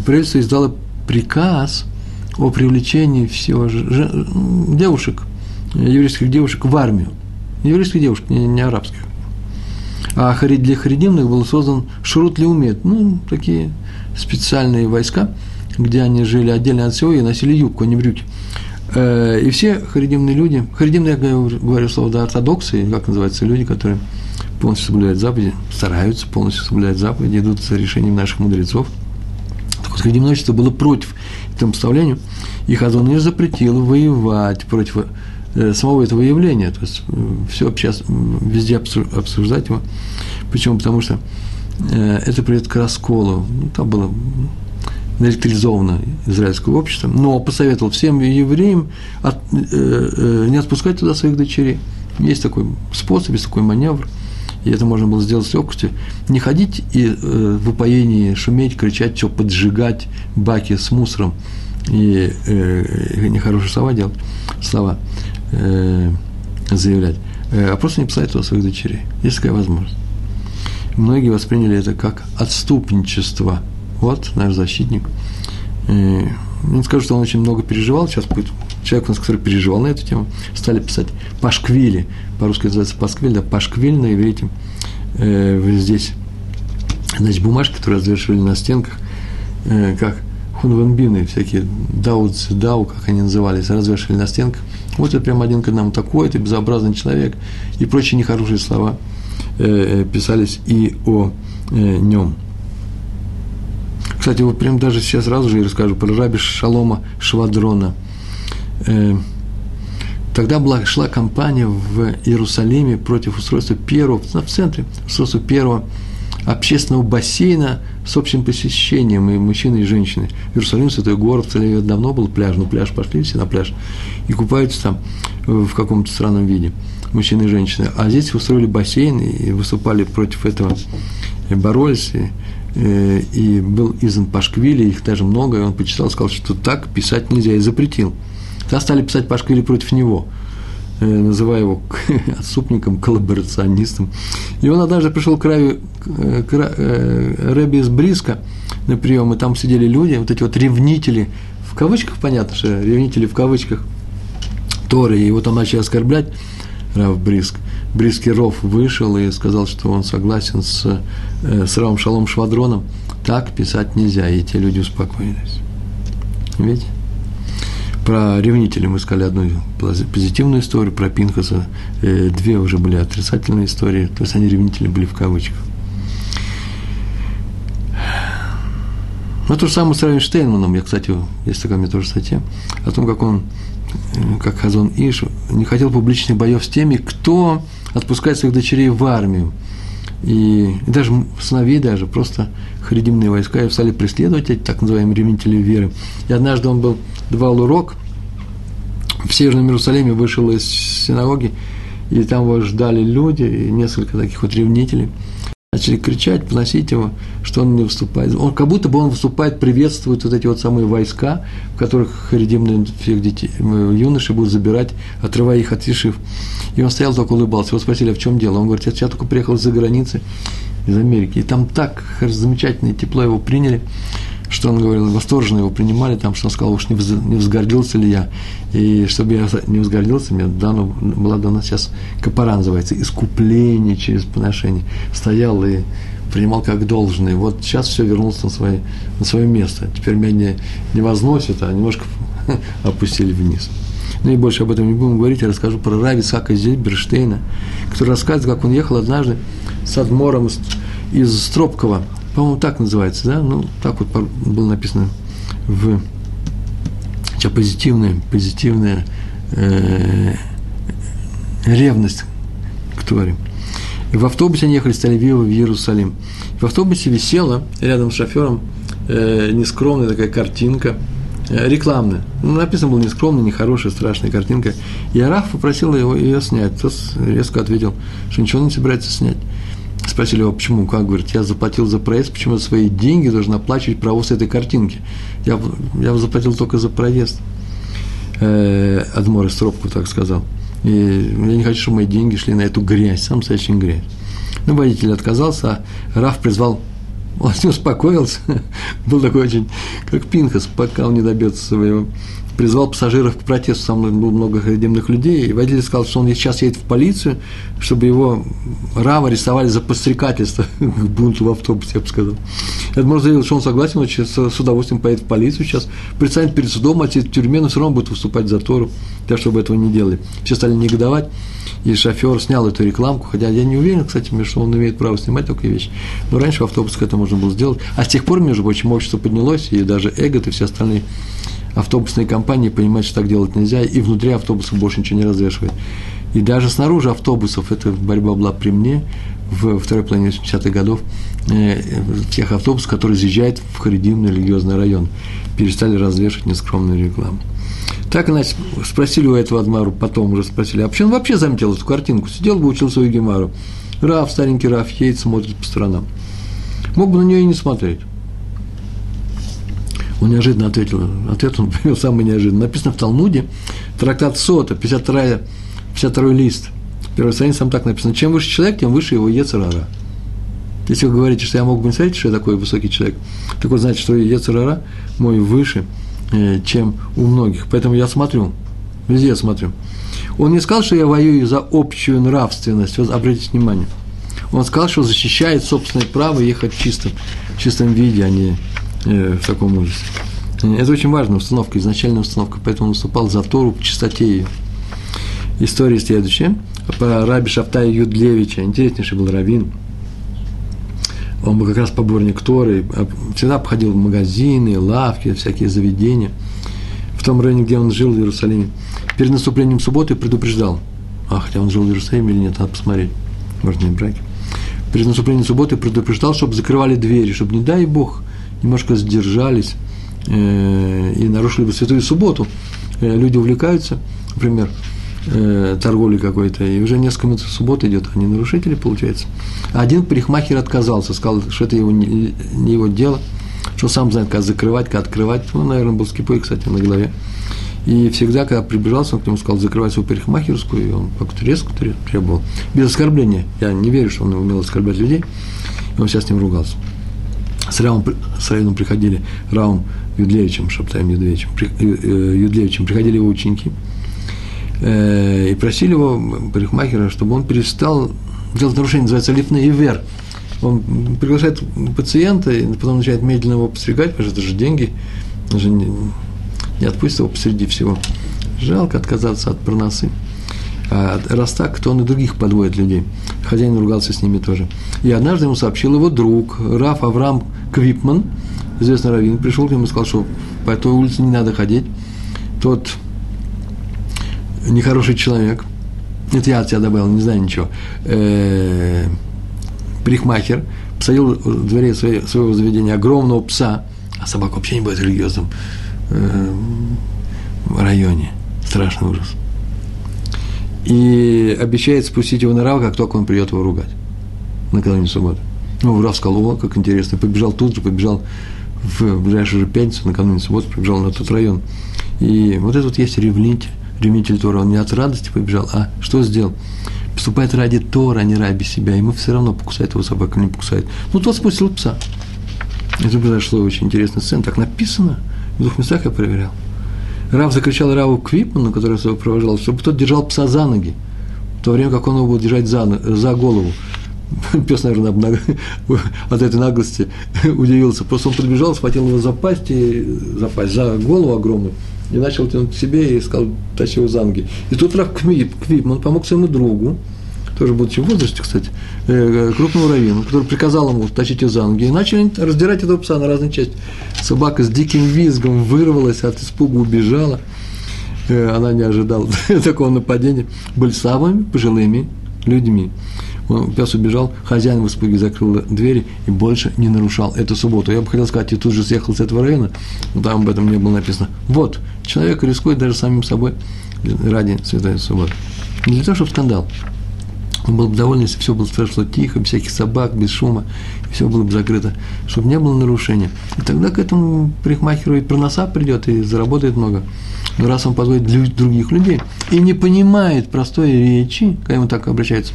Speaker 1: правительство издало приказ о привлечении всего же, девушек, еврейских девушек в армию. Еврейских девушек, не, не арабских. А для харидимных был создан Шурут Леумет, ну, такие специальные войска, где они жили отдельно от всего и носили юбку, а не брюки. Э, и все харидимные люди, харидимные, я говорю слово, да, ортодоксы, как называется, люди, которые полностью соблюдают заповеди, стараются полностью соблюдать заповеди, идут за решением наших мудрецов. Так вот, харидимное общество было против этому представлению, и Хазон запретил воевать против Э, самого этого явления, то есть э, все сейчас везде обсуждать его. Почему? Потому что это приведет к расколу. Ну, там было наэлектризовано израильское общество, но посоветовал всем евреям от, э, э, не отпускать туда своих дочерей. Есть такой способ, есть такой маневр, и это можно было сделать с легкостью. Не ходить и э, в упоении шуметь, кричать, все поджигать баки с мусором и э, нехорошие слова делать, слова э, заявлять, э, а просто не писать туда своих дочерей. Есть такая возможность. Многие восприняли это как отступничество. Вот наш защитник. Э, не скажу, что он очень много переживал, сейчас будет человек, у нас, который переживал на эту тему, стали писать пашквили, по-русски называется пасквиль, да, пашквиль на иврите, э, здесь, значит, бумажки, которые развешивали на стенках, э, как хунвенбины, всякие даудцы, дау, как они назывались, развешивали на стенках, вот это прям один к одному. Такой, это безобразный человек. И прочие нехорошие слова писались и о нем. Кстати, вот прям даже сейчас сразу же я расскажу про раби Шалома Швадрона. Э, тогда была, шла кампания в Иерусалиме против устройства первого, в центре, устройства первого общественного бассейна с общим посещением и мужчины, и женщины. Иерусалим, святой город, в Тель давно был пляж, но пляж пошли все на пляж и купаются там в каком-то странном виде, мужчины и женщины. А здесь устроили бассейн и выступали против этого, и боролись, и, э, и был издан Пашквили, их даже много, и он почитал, сказал, что так писать нельзя, и запретил. Тогда стали писать Пашквили против него – Э, называя его отступником, коллаборационистом. И он однажды пришел к, Рави, э, к э, Рэби из Бриска на прием, и там сидели люди, вот эти вот ревнители, в кавычках, понятно, что ревнители в кавычках, Торы, и его там начали оскорблять, Рав Бриск. Брискиров вышел и сказал, что он согласен с, э, с Равом Шалом Швадроном. Так писать нельзя, и те люди успокоились. Видите? Про ревнителей мы сказали одну позитивную историю, про Пинхаса э, две уже были отрицательные истории, то есть они ревнители были в кавычках. Ну, то же самое с Райнштейнманом, я, кстати, есть такая у меня тоже статья, о том, как он, э, как Хазон Иш, не хотел публичных боев с теми, кто отпускает своих дочерей в армию. И, и даже сыновей даже, просто харидимные войска и стали преследовать эти так называемые ревнители веры. И однажды он был, давал урок в Северном Иерусалиме, вышел из синагоги, и там его ждали люди, и несколько таких вот ревнителей – начали кричать, поносить его, что он не выступает. Он, как будто бы он выступает, приветствует вот эти вот самые войска, в которых харидимные всех детей, э, юноши будут забирать, отрывая их от ешив. И он стоял, только улыбался. Его спросили, а в чем дело? Он говорит, я только приехал из-за границы, из Америки. И там так замечательно и тепло его приняли что он говорил, восторженно его принимали, там, что он сказал, уж не, возгордился ли я, и чтобы я не возгордился, мне дано, была дана сейчас капара называется, искупление через поношение. Стоял и принимал как должное. Вот сейчас все вернулось на свое, на свое место. Теперь меня не, не возносят, а немножко опустили вниз. Ну и больше об этом не будем говорить, я расскажу про Рави Сака Зельберштейна, который рассказывает, как он ехал однажды с Адмором из Стропкова по-моему, так называется, да? Ну, так вот было написано в сейчас позитивная, позитивная э, ревность к Торе. В автобусе они ехали с Тель-Авива в Иерусалим. В автобусе висела рядом с шофером э, нескромная такая картинка, э, рекламная. Ну, написано было нескромная, нехорошая, страшная картинка. И Араф попросил его ее снять. Тот резко ответил, что ничего не собирается снять. Спросили его, почему? Как? Говорит, я заплатил за проезд, почему за свои деньги должен оплачивать провоз этой картинки? Я, я заплатил только за проезд. Э, Адмор из Тропку так сказал. И я не хочу, чтобы мои деньги шли на эту грязь, сам настоящий грязь. Ну, водитель отказался, а Раф призвал, он не успокоился, был такой очень, как Пинхас, пока он не добьется своего призвал пассажиров к протесту, там было много харидимных людей, и водитель сказал, что он сейчас едет в полицию, чтобы его Рава арестовали за подстрекательство к бунту в автобусе, я бы сказал. Эдмор заявил, что он согласен, он с удовольствием поедет в полицию сейчас, предстанет перед судом, а в тюрьме, но все равно будет выступать за Тору, так, чтобы этого не делали. Все стали негодовать, и шофер снял эту рекламку, хотя я не уверен, кстати, что он имеет право снимать такие вещи, но раньше в автобусах это можно было сделать, а с тех пор, между прочим, общество поднялось, и даже Эгот и все остальные автобусные компании понимают, что так делать нельзя, и внутри автобуса больше ничего не развешивают. И даже снаружи автобусов, эта борьба была при мне в второй половине 80-х годов, э, тех автобусов, которые заезжают в харидимный религиозный район, перестали развешивать нескромную рекламу. Так, иначе, спросили у этого Адмару, потом уже спросили, а почему он вообще заметил эту картинку? Сидел бы, учил свою гемару. Раф, старенький Раф, едет, смотрит по сторонам. Мог бы на нее и не смотреть. Он неожиданно ответил, ответ он привел самый неожиданный. Написано в Талмуде, трактат Сота, 52, 52 лист, первой странице там так написано, чем выше человек, тем выше его Ецерара. Если вы говорите, что я мог бы не сказать, что я такой высокий человек, так вот, значит, что Ецерара мой выше, э, чем у многих. Поэтому я смотрю, везде я смотрю. Он не сказал, что я воюю за общую нравственность, вот обратите внимание. Он сказал, что защищает собственное право ехать в чистом, в чистом виде, а не в таком ужасе. Это очень важная установка, изначальная установка, поэтому он выступал за Тору к чистоте ее. История следующая. По раби Шафтая Юдлевича, интереснейший был раввин, он был как раз поборник Торы, а всегда обходил магазины, лавки, всякие заведения. В том районе, где он жил, в Иерусалиме. Перед наступлением субботы предупреждал. А, хотя он жил в Иерусалиме или нет, надо посмотреть. Может, не браке. Перед наступлением субботы предупреждал, чтобы закрывали двери, чтобы, не дай Бог, немножко сдержались э, и нарушили бы святую субботу. Э, люди увлекаются, например, э, торговлей какой-то, и уже несколько минут субботы идет, они нарушители, получается. Один парикмахер отказался, сказал, что это его, не, его дело, что сам знает, как закрывать, как открывать. Он, наверное, был с кипой, кстати, на голове. И всегда, когда приближался, он к нему сказал закрывать свою парикмахерскую, и он как-то резко требовал. Без оскорбления. Я не верю, что он умел оскорблять людей. И он сейчас с ним ругался с Равом, с Равином приходили, Равом Юдлевичем, Шаптаем Юдлевичем, при, э, Юдлевичем, приходили его ученики э, и просили его, парикмахера, чтобы он перестал делать нарушение, называется липный ивер. Он приглашает пациента, и потом начинает медленно его подстригать, потому что это же деньги, он же не, не отпустит его посреди всего. Жалко отказаться от проносы. А раз так, то он и других подводит людей. Хозяин ругался с ними тоже. И однажды ему сообщил его друг, Раф Авраам Квипман, известный раввин, пришел к нему и сказал, что по этой улице не надо ходить. Тот нехороший человек, это я от тебя добавил, не знаю ничего, э, парикмахер, посадил в дверей своего заведения огромного пса, а собака вообще не будет религиозным э, в районе. Страшный ужас. И обещает спустить его на рав, как только он придет его ругать. Накануне субботы. Ну, Рав сказал, о, как интересно. Побежал тут же, побежал в ближайшую же пятницу, накануне субботы, побежал на тот район. И вот это вот есть ревнитель, ревнитель Тора. Он не от радости побежал, а что сделал? Поступает ради Тора, а не ради себя. Ему все равно, покусает его собака не покусает. Ну, тот спустил пса. Это произошло очень интересная сцена. Так написано. В двух местах я проверял. Рав закричал Раву Квипману, который его провожал, чтобы тот держал пса за ноги, в то время как он его будет держать за, за голову. Пес, наверное, от этой наглости удивился. Просто он подбежал, схватил его за пасть, и, за пасть, за голову огромную, и начал тянуть к себе и сказал, тащи его за ноги. И тут Рав Квип, Квип, он помог своему другу, тоже будучи в возрасте, кстати, э, крупному раввину, который приказал ему тащить его за ноги, и начали раздирать этого пса на разные части. Собака с диким визгом вырвалась, от испуга убежала. Э, она не ожидала такого нападения. Были самыми пожилыми людьми. Он, пес убежал, хозяин в испуге закрыл двери и больше не нарушал эту субботу. Я бы хотел сказать, и тут же съехал с этого района, но там об этом не было написано. Вот, человек рискует даже самим собой ради святой субботы. Не для того, чтобы скандал. Он был бы доволен, если все было совершено тихо, без всяких собак, без шума, и все было бы закрыто, чтобы не было нарушения. И тогда к этому парикмахеру и проноса придет, и заработает много. Но раз он позволит других людей и не понимает простой речи, когда ему так обращаются,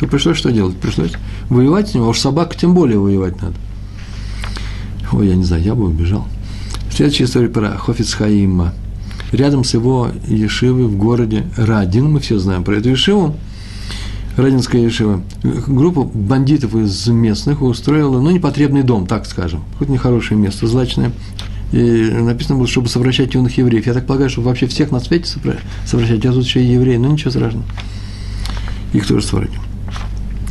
Speaker 1: то пришлось что делать? Пришлось воевать с ним, а уж собака тем более воевать надо. Ой, я не знаю, я бы убежал. Следующая история про Хофицхаима. Рядом с его Ешивой в городе Радин, мы все знаем про эту Ешиву, Радинская Ешива, группа бандитов из местных устроила, ну, непотребный дом, так скажем, хоть нехорошее место, злачное, и написано было, чтобы совращать юных евреев. Я так полагаю, что вообще всех на свете совращать, а тут еще и евреи, ну, ничего страшного. Их тоже совратим.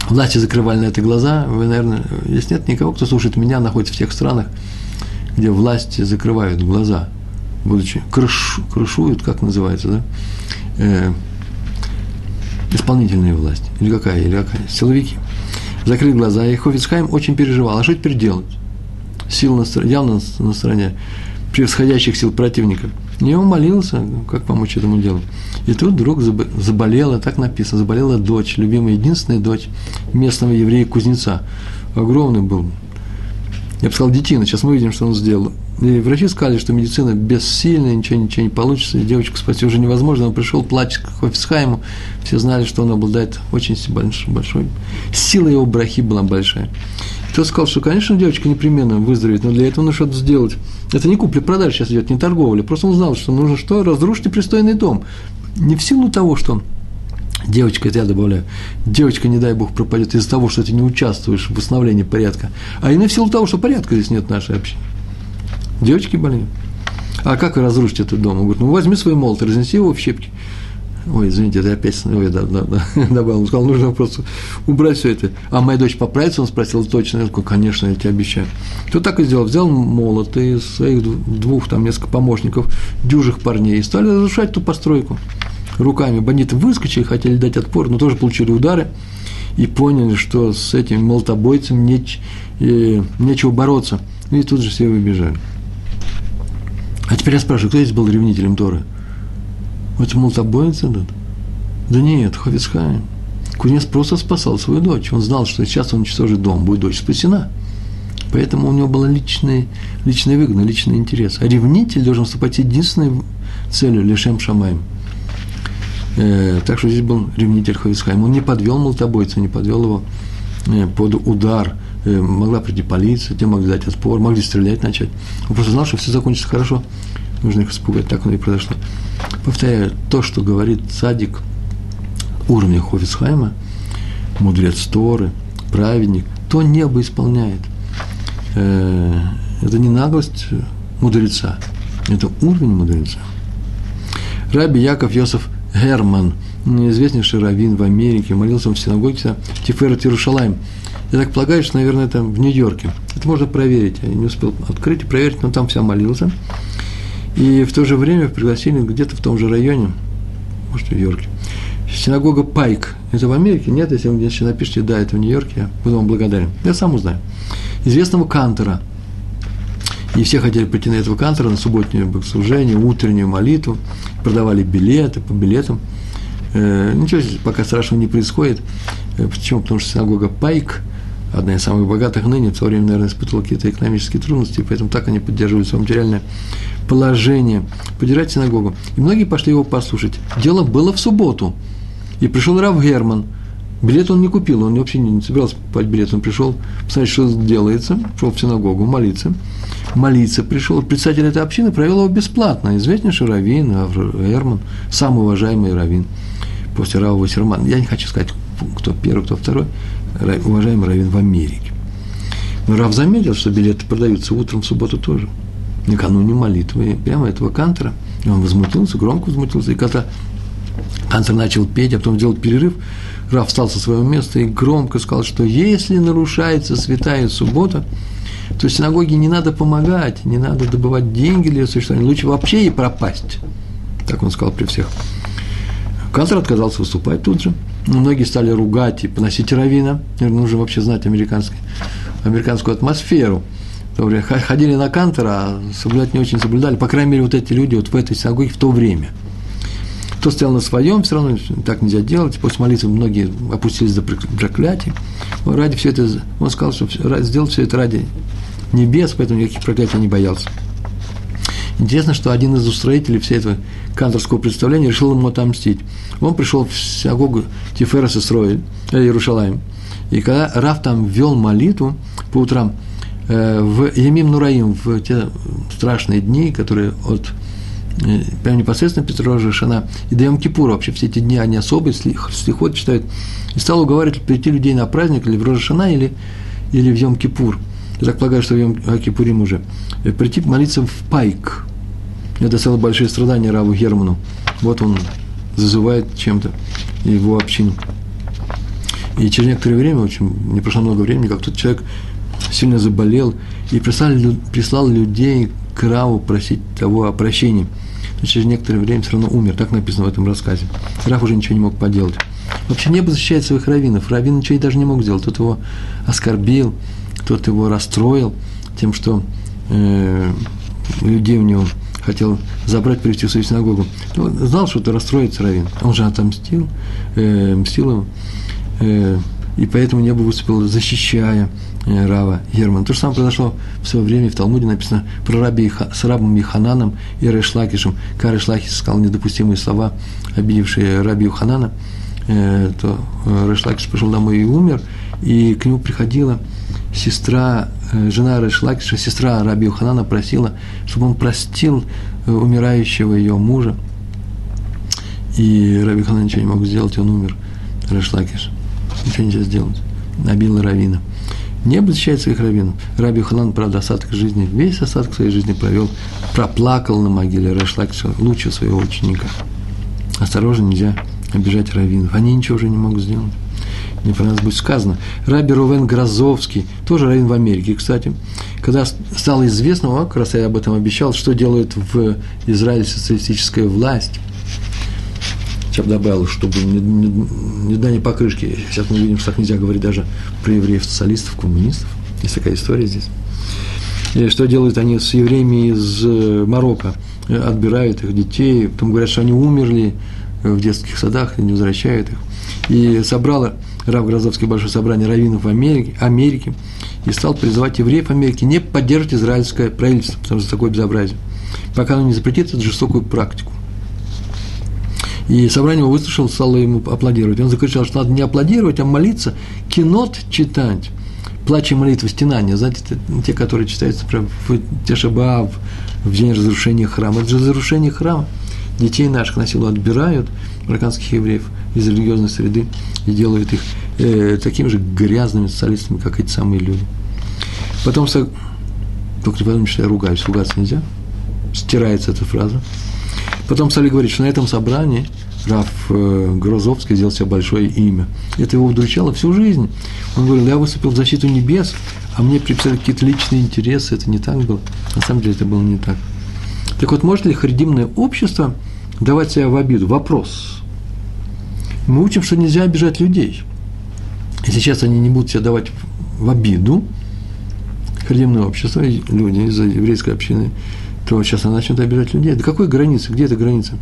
Speaker 1: Власти закрывали на это глаза. Вы, наверное, здесь нет никого, кто слушает меня, находится в тех странах, где власти закрывают глаза, будучи крыш, крышуют, как называется, да, э, исполнительная власть, или какая, или какая, силовики, закрыли глаза, и Хофицхайм очень переживал, а что теперь делать? Сил на, явно на стороне превосходящих сил противника. И он молился, как помочь этому делу. И тут вдруг заболела, так написано, заболела дочь, любимая единственная дочь местного еврея-кузнеца. Огромный был, я бы сказал, детина. Сейчас мы видим, что он сделал. И врачи сказали, что медицина бессильная, ничего, ничего не получится, девочку спасти уже невозможно. Он пришел, плачет к Хофисхайму, все знали, что он обладает очень большой, большой. Сила его брахи была большая. Тот сказал, что, конечно, девочка непременно выздоровеет, но для этого нужно что-то сделать. Это не купли-продажа сейчас идет, не торговля. Просто он знал, что нужно что? Разрушить пристойный дом. Не в силу того, что Девочка, это я добавляю, девочка, не дай бог, пропадет из-за того, что ты не участвуешь в восстановлении порядка, а именно в силу того, что порядка здесь нет нашей общине. Девочки болеют. А как разрушить этот дом? Он говорит, ну возьми свой молот, разнеси его в щепки. Ой, извините, это опять ой, да, да, да, добавил. Он сказал, нужно просто убрать все это. А моя дочь поправится, он спросил точно. Я сказал, конечно, я тебе обещаю. Кто так и сделал? Взял молот и своих двух, там, несколько помощников, дюжих парней, и стали разрушать ту постройку руками. Бандиты выскочили, хотели дать отпор, но тоже получили удары и поняли, что с этим молотобойцем неч, э, нечего бороться. И тут же все выбежали. А теперь я спрашиваю, кто здесь был ревнителем Торы? Вот молотобоец этот? Да нет, Хофицхайм. Кузнец просто спасал свою дочь. Он знал, что сейчас он уничтожит дом, будет дочь спасена. Поэтому у него была личная, личная выгода, личный интерес. А ревнитель должен вступать единственной целью – лишем шамаем. Э, так что здесь был ревнитель Хофицхайм. Он не подвел молотобойца, не подвел его э, под удар. Э, могла прийти полиция, те могли дать отпор, могли стрелять начать. Он просто знал, что все закончится хорошо. Нужно их испугать. Так оно и произошло. Повторяю, то, что говорит садик уровня Хофицхайма, мудрец Торы, праведник, то небо исполняет. Это не наглость мудреца, это уровень мудреца. Раби Яков Йосиф Герман, известнейший раввин в Америке, молился в синагоге Тиферет Иерушалайм. Я так полагаю, что, наверное, там в Нью-Йорке. Это можно проверить. Я не успел открыть и проверить, но там вся молился. И в то же время пригласили где-то в том же районе, может, в Нью-Йорке, синагога Пайк. Это в Америке? Нет, если вы мне напишите, да, это в Нью-Йорке, я буду вам благодарен. Я сам узнаю. Известного кантора. И все хотели прийти на этого кантора, на субботнее богослужение, утреннюю молитву, продавали билеты по билетам. Э, ничего пока страшного не происходит. Э, почему? Потому что синагога Пайк, одна из самых богатых ныне, в то время, наверное, испытывала какие-то экономические трудности, поэтому так они поддерживали свое материальное положение, поддержать синагогу. И многие пошли его послушать. Дело было в субботу. И пришел Рав Герман. Билет он не купил, он вообще не собирался покупать билет. Он пришел посмотреть, что делается, пришел в синагогу молиться. Молиться пришел. Председатель этой общины провел его бесплатно. Известнейший раввин, Рав Герман, самый уважаемый раввин после Рава Вассермана. Я не хочу сказать, кто первый, кто второй, уважаемый раввин в Америке. Но Рав заметил, что билеты продаются утром в субботу тоже накануне молитвы прямо этого кантора. И он возмутился, громко возмутился. И когда кантор начал петь, а потом сделал перерыв, Раф встал со своего места и громко сказал, что если нарушается святая суббота, то синагоге не надо помогать, не надо добывать деньги для существования, лучше вообще и пропасть. Так он сказал при всех. Кантор отказался выступать тут же. Многие стали ругать и поносить равина. Нужно вообще знать американскую, американскую атмосферу – которые ходили на Кантера, а соблюдать не очень соблюдали, по крайней мере, вот эти люди вот в этой синагоге в то время. Кто стоял на своем, все равно так нельзя делать. После молитвы многие опустились до проклятий. Ради все это, он сказал, что сделал все это ради небес, поэтому никаких проклятий не боялся. Интересно, что один из устроителей всего этого канторского представления решил ему отомстить. Он пришел в синагогу Тиферес Исроиль, э, Иерушалаем, и когда Раф там вел молитву по утрам, Э, в Ямим Нураим, в те страшные дни, которые от э, прямо непосредственно Петрова Шана и до Йом Кипура, вообще все эти дни, они особые, слихот читают, и стал уговаривать прийти людей на праздник или в Рожашана, или, или в Йом Кипур. Я так полагаю, что в Йом Кипурим уже. Э, прийти молиться в Пайк. Это целое большое страдание Раву Герману. Вот он зазывает чем-то его общину. И через некоторое время, очень, не прошло много времени, как тот человек сильно заболел и прислал, прислал людей к Раву просить того о прощении. Но через некоторое время все равно умер, так написано в этом рассказе. Рав уже ничего не мог поделать. Вообще небо защищает своих раввинов. Раввин ничего даже не мог сделать. Тот его оскорбил, тот его расстроил тем, что э, людей у него хотел забрать, привести в свою синагогу. Он знал, что это расстроится Равин. Он же отомстил, э, мстил ему. Э, и поэтому небо выступило, защищая Э, Рава Герман. То же самое произошло в свое время, в Талмуде написано про раби, с рабом Ихананом и Решлакишем. Когда Решлакиш сказал недопустимые слова, обидевшие раби Юханана, э, то э, Решлакиш пришел домой и умер, и к нему приходила сестра, жена Решлакиша, сестра раби Юханана просила, чтобы он простил умирающего ее мужа. И раби Юханан ничего не мог сделать, он умер. Решлакиш. Ничего нельзя сделать. Набил равина не обучает своих раввинов. Раби Ханан, правда, остаток жизни, весь остаток своей жизни провел, проплакал на могиле Рашлакиша, лучшего своего ученика. Осторожно, нельзя обижать раввинов. Они ничего уже не могут сделать. Не про нас будет сказано. Раби Рувен Грозовский, тоже раввин в Америке, кстати, когда стало известно, как раз я об этом обещал, что делает в Израиле социалистическая власть, я бы добавил, чтобы не, не, не дали покрышки. Сейчас мы видим, что так нельзя говорить даже про евреев, социалистов, коммунистов. Есть такая история здесь. И что делают они с евреями из э, Марокко? Отбирают их детей, потом говорят, что они умерли в детских садах и не возвращают их. И собрал Рав Грозовский большое собрание раввинов в Америке, Америке и стал призывать евреев Америки не поддерживать израильское правительство, потому что такое безобразие, пока оно не запретит эту жестокую практику. И собрание его выслушал, стало ему аплодировать. Он закричал, что надо не аплодировать, а молиться, кинот читать. Плач и молитва, стенания, знаете, те, которые читаются прям в Тешабаав, в день разрушения храма. Это же разрушение храма. Детей наших на силу отбирают, марокканских евреев, из религиозной среды и делают их э, такими же грязными социалистами, как эти самые люди. Потом, только не подумайте, что я ругаюсь, ругаться нельзя. Стирается эта фраза. Потом стали говорить, что на этом собрании Раф э, Грозовский сделал себе большое имя. Это его удручало всю жизнь. Он говорил, я выступил в защиту небес, а мне приписали какие-то личные интересы. Это не так было. На самом деле это было не так. Так вот, может ли харидимное общество давать себя в обиду? Вопрос. Мы учим, что нельзя обижать людей. И сейчас они не будут себя давать в обиду, харидимное общество, люди из еврейской общины, то сейчас она начнет обижать людей. До какой границы? Где эта граница?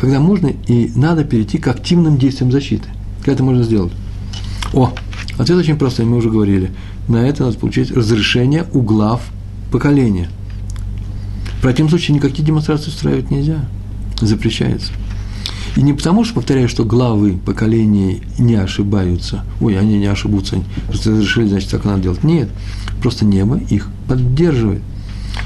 Speaker 1: когда можно и надо перейти к активным действиям защиты. Как это можно сделать? О, ответ очень простой, мы уже говорили. На это надо получить разрешение у глав поколения. В противном случае никакие демонстрации устраивать нельзя. Запрещается. И не потому, что, повторяю, что главы поколения не ошибаются. Ой, они не ошибутся, они разрешили, значит, так надо делать. Нет, просто небо их поддерживает.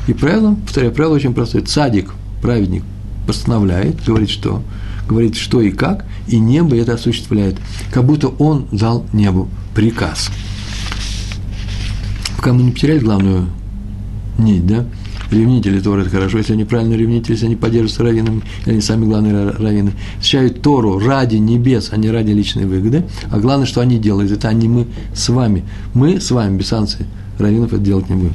Speaker 1: И правило, повторяю, правило очень простое. Цадик, праведник, постановляет, говорит, что, говорит, что и как, и небо это осуществляет, как будто он дал небу приказ. Пока мы не потеряли главную нить, да, ревнители Торы – это хорошо, если они правильно ревнители, если они поддерживаются раввинами, они сами главные раввины, защищают Тору ради небес, а не ради личной выгоды, а главное, что они делают, это они мы с вами. Мы с вами, без санкций, раввинов это делать не будем.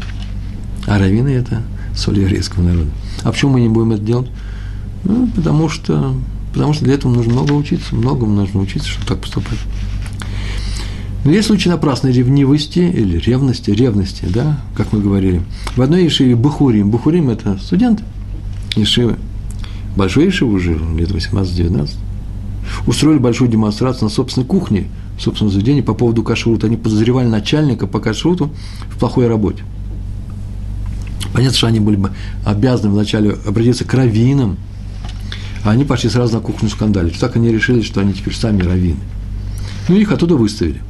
Speaker 1: А раввины – это соль еврейского народа. А почему мы не будем это делать? Ну, потому что, потому что для этого нужно много учиться, многому нужно учиться, чтобы так поступать. Но есть случаи напрасной ревнивости или ревности, ревности, да, как мы говорили. В одной Ешиве Бухурим, Бухурим – это студенты Ешивы, большой Ешивы жил, лет 18-19, устроили большую демонстрацию на собственной кухне, в собственном заведении по поводу кашрута. Они подозревали начальника по кашруту в плохой работе. Понятно, что они были бы обязаны вначале обратиться к раввинам, а они пошли сразу на кухню скандалить. Так они решили, что они теперь сами раввины. Ну, их оттуда выставили.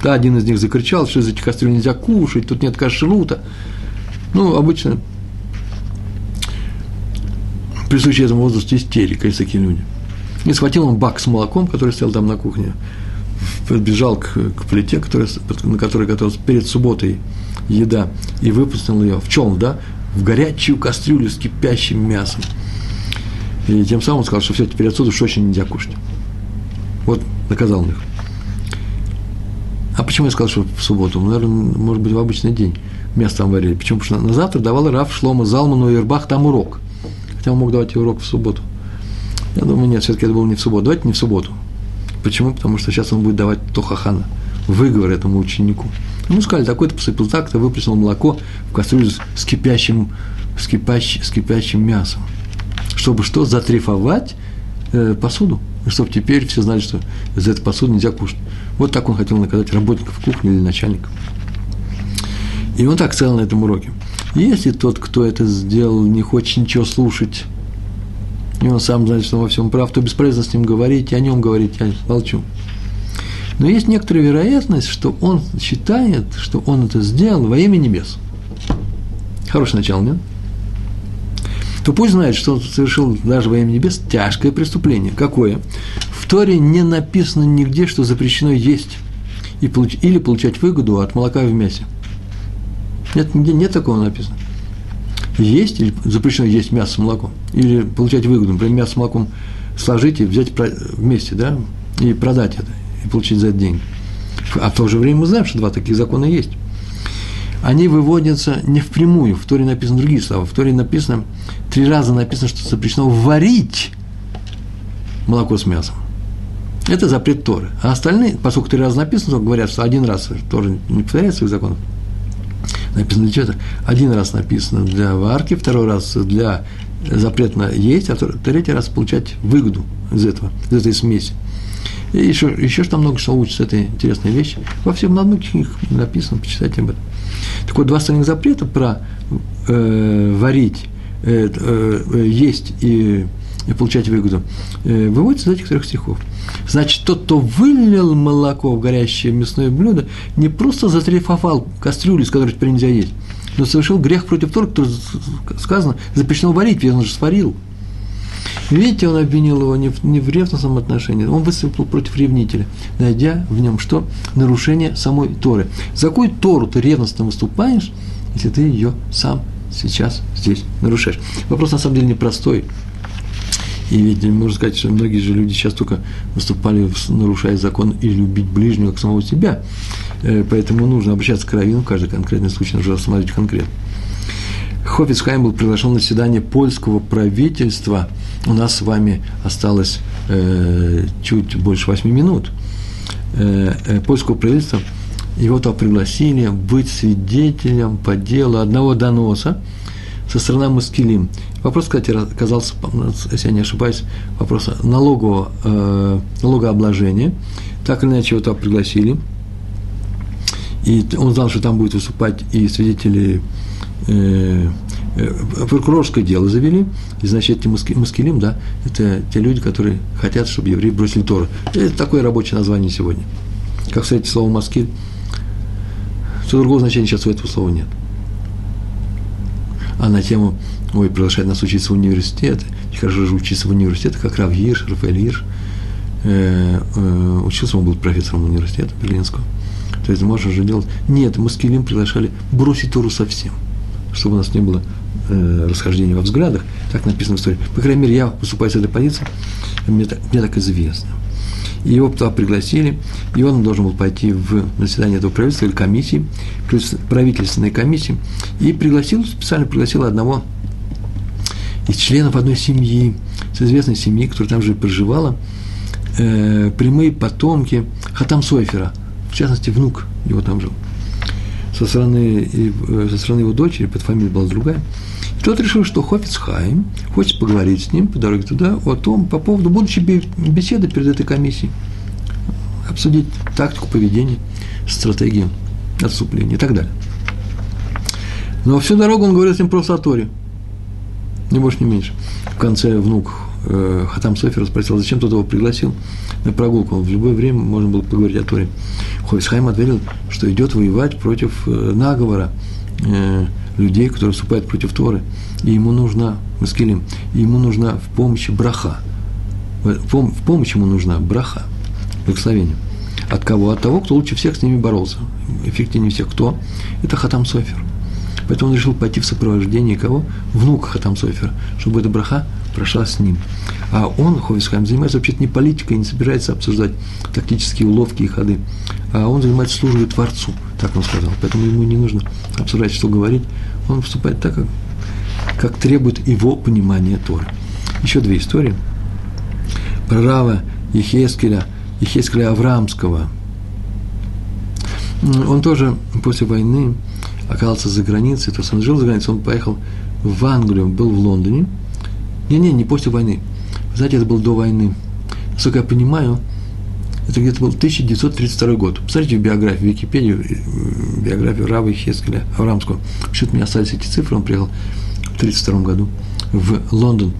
Speaker 1: Да, один из них закричал, что из этих кастрюль нельзя кушать, тут нет кашрута. Ну, обычно присущи этому возрасту истерика, есть такие люди. И схватил он бак с молоком, который стоял там на кухне, подбежал к, к плите, который, на которой готовилась перед субботой еда, и выпустил ее в чем, да, в горячую кастрюлю с кипящим мясом. И тем самым он сказал, что все, теперь отсюда уж очень нельзя кушать. Вот наказал их. А почему я сказал, что в субботу? Ну, наверное, может быть, в обычный день мясо там варили. Почему? Потому что на завтра давал Раф Шлома Залману и Ирбах там урок. Хотя он мог давать урок в субботу. Я думаю, нет, все-таки это было не в субботу. Давайте не в субботу. Почему? Потому что сейчас он будет давать Тохахана, выговор этому ученику. Ему сказали, такой-то посыпал так-то, выплеснул молоко в кастрюлю с кипящим, с кипящим, с кипящим мясом чтобы что, затрифовать э, посуду, чтобы теперь все знали, что из этой посуды нельзя кушать. Вот так он хотел наказать работников кухни или начальников. И он так сказал на этом уроке. Если тот, кто это сделал, не хочет ничего слушать, и он сам знает, что он во всем прав, то бесполезно с ним говорить, и о нем говорить, я молчу. Но есть некоторая вероятность, что он считает, что он это сделал во имя небес. Хорошее начало, нет? то пусть знает, что он совершил даже во имя небес тяжкое преступление. Какое? В Торе не написано нигде, что запрещено есть и получ... или получать выгоду от молока в мясе. Нет, нигде нет такого написано. Есть или запрещено есть мясо с молоком, или получать выгоду, например, мясо с молоком сложить и взять вместе, да, и продать это, и получить за это деньги. А в то же время мы знаем, что два таких закона есть они выводятся не впрямую. В Торе написаны другие слова. В Торе написано, три раза написано, что запрещено варить молоко с мясом. Это запрет Торы. А остальные, поскольку три раза написано, говорят, что один раз Тора не повторяет своих законов. Написано для чего-то. Один раз написано для варки, второй раз для запретно есть, а третий раз получать выгоду из этого, из этой смеси. И еще, еще что много что учится этой интересной вещи. Во всем на одной книге написано, почитайте об этом. Так вот, два остальных запрета про э, варить, э, э, есть и, и получать выгоду э, выводятся из этих трех стихов. Значит, тот, кто вылил молоко в горящее мясное блюдо, не просто затрефовал кастрюлю, из которой теперь нельзя есть, но совершил грех против Тора, который сказано, запрещено варить, ведь он же сварил – Видите, он обвинил его не в, не в ревностном отношении, он выступил против ревнителя, найдя в нем что? Нарушение самой Торы. За какую Тору ты ревностно выступаешь, если ты ее сам сейчас здесь нарушаешь? Вопрос на самом деле непростой. И ведь можно сказать, что многие же люди сейчас только выступали, нарушая закон, и любить ближнего, как самого себя. Э, поэтому нужно обращаться к раввину, каждый конкретный случай нужно рассматривать конкретно. Хофицхайм был приглашен на заседание польского правительства. У нас с вами осталось э, чуть больше восьми минут. Э, э, польского правительства его туда пригласили быть свидетелем по делу одного доноса со стороны Маскилим. Вопрос, кстати, оказался, если я не ошибаюсь, вопрос налогового, э, налогообложения. Так или иначе его туда пригласили. И он знал, что там будет выступать и свидетели э, э, прокурорское дело завели, и, значит, эти маскилим, да, это те люди, которые хотят, чтобы евреи бросили Торы. Это такое рабочее название сегодня. Как, кстати, слово «маскиль», то другого значения сейчас у этого слова нет. А на тему, ой, приглашать нас учиться в университет, хорошо же учиться в университете, как Рав Ирш, Рафаэль Ирш, э, э, учился, он был профессором университета Берлинского. То есть можно же делать. Нет, маскилим приглашали бросить Тору совсем, чтобы у нас не было э, расхождения во взглядах. Так написано в истории. По крайней мере, я выступаю с этой позиции, мне так, мне так известно. И его туда пригласили, и он должен был пойти в заседание этого правительства или комиссии, правительственной комиссии, и пригласил, специально пригласил одного из членов одной семьи, с известной семьи, которая там же проживала, э, прямые потомки Хатам Сойфера, в частности, внук его там жил. Со стороны, э, со стороны его дочери, под фамилией была другая. И тот решил, что Хофиц Хайм хочет поговорить с ним по дороге туда о том, по поводу будущей беседы перед этой комиссией. Обсудить тактику поведения, стратегию отступления и так далее. Но всю дорогу он говорил с ним просто о. Не больше, не меньше. В конце внук э, Хатам Софер спросил, зачем тот его пригласил на прогулку. В любое время можно было поговорить о Торе. Ховисхайм ответил, что идет воевать против э, наговора э, людей, которые вступают против Торы. И ему нужна, Маскилим, и ему нужна в помощи браха. В помощь ему нужна браха, благословение. От кого? От того, кто лучше всех с ними боролся. Эффективнее всех кто? Это Хатам Софер. Поэтому он решил пойти в сопровождении кого? Внука Хатам Софера, чтобы эта браха прошла с ним. А он, Ховисхайм, занимается вообще не политикой, не собирается обсуждать тактические уловки и ходы, а он занимается службой Творцу, так он сказал. Поэтому ему не нужно обсуждать, что говорить. Он выступает так, как, как требует его понимания Торы. Еще две истории. Про Рава Ехескеля, Ехескеля Авраамского. Он тоже после войны оказался за границей, то есть он жил за границей, он поехал в Англию, был в Лондоне. Не-не, не после войны. знаете, это было до войны. Насколько я понимаю, это где-то был 1932 год. Посмотрите в биографию, в Википедию, э, биографию Рава Хескеля Аврамского. Почему-то у меня остались эти цифры, он приехал в 1932 году в Лондон.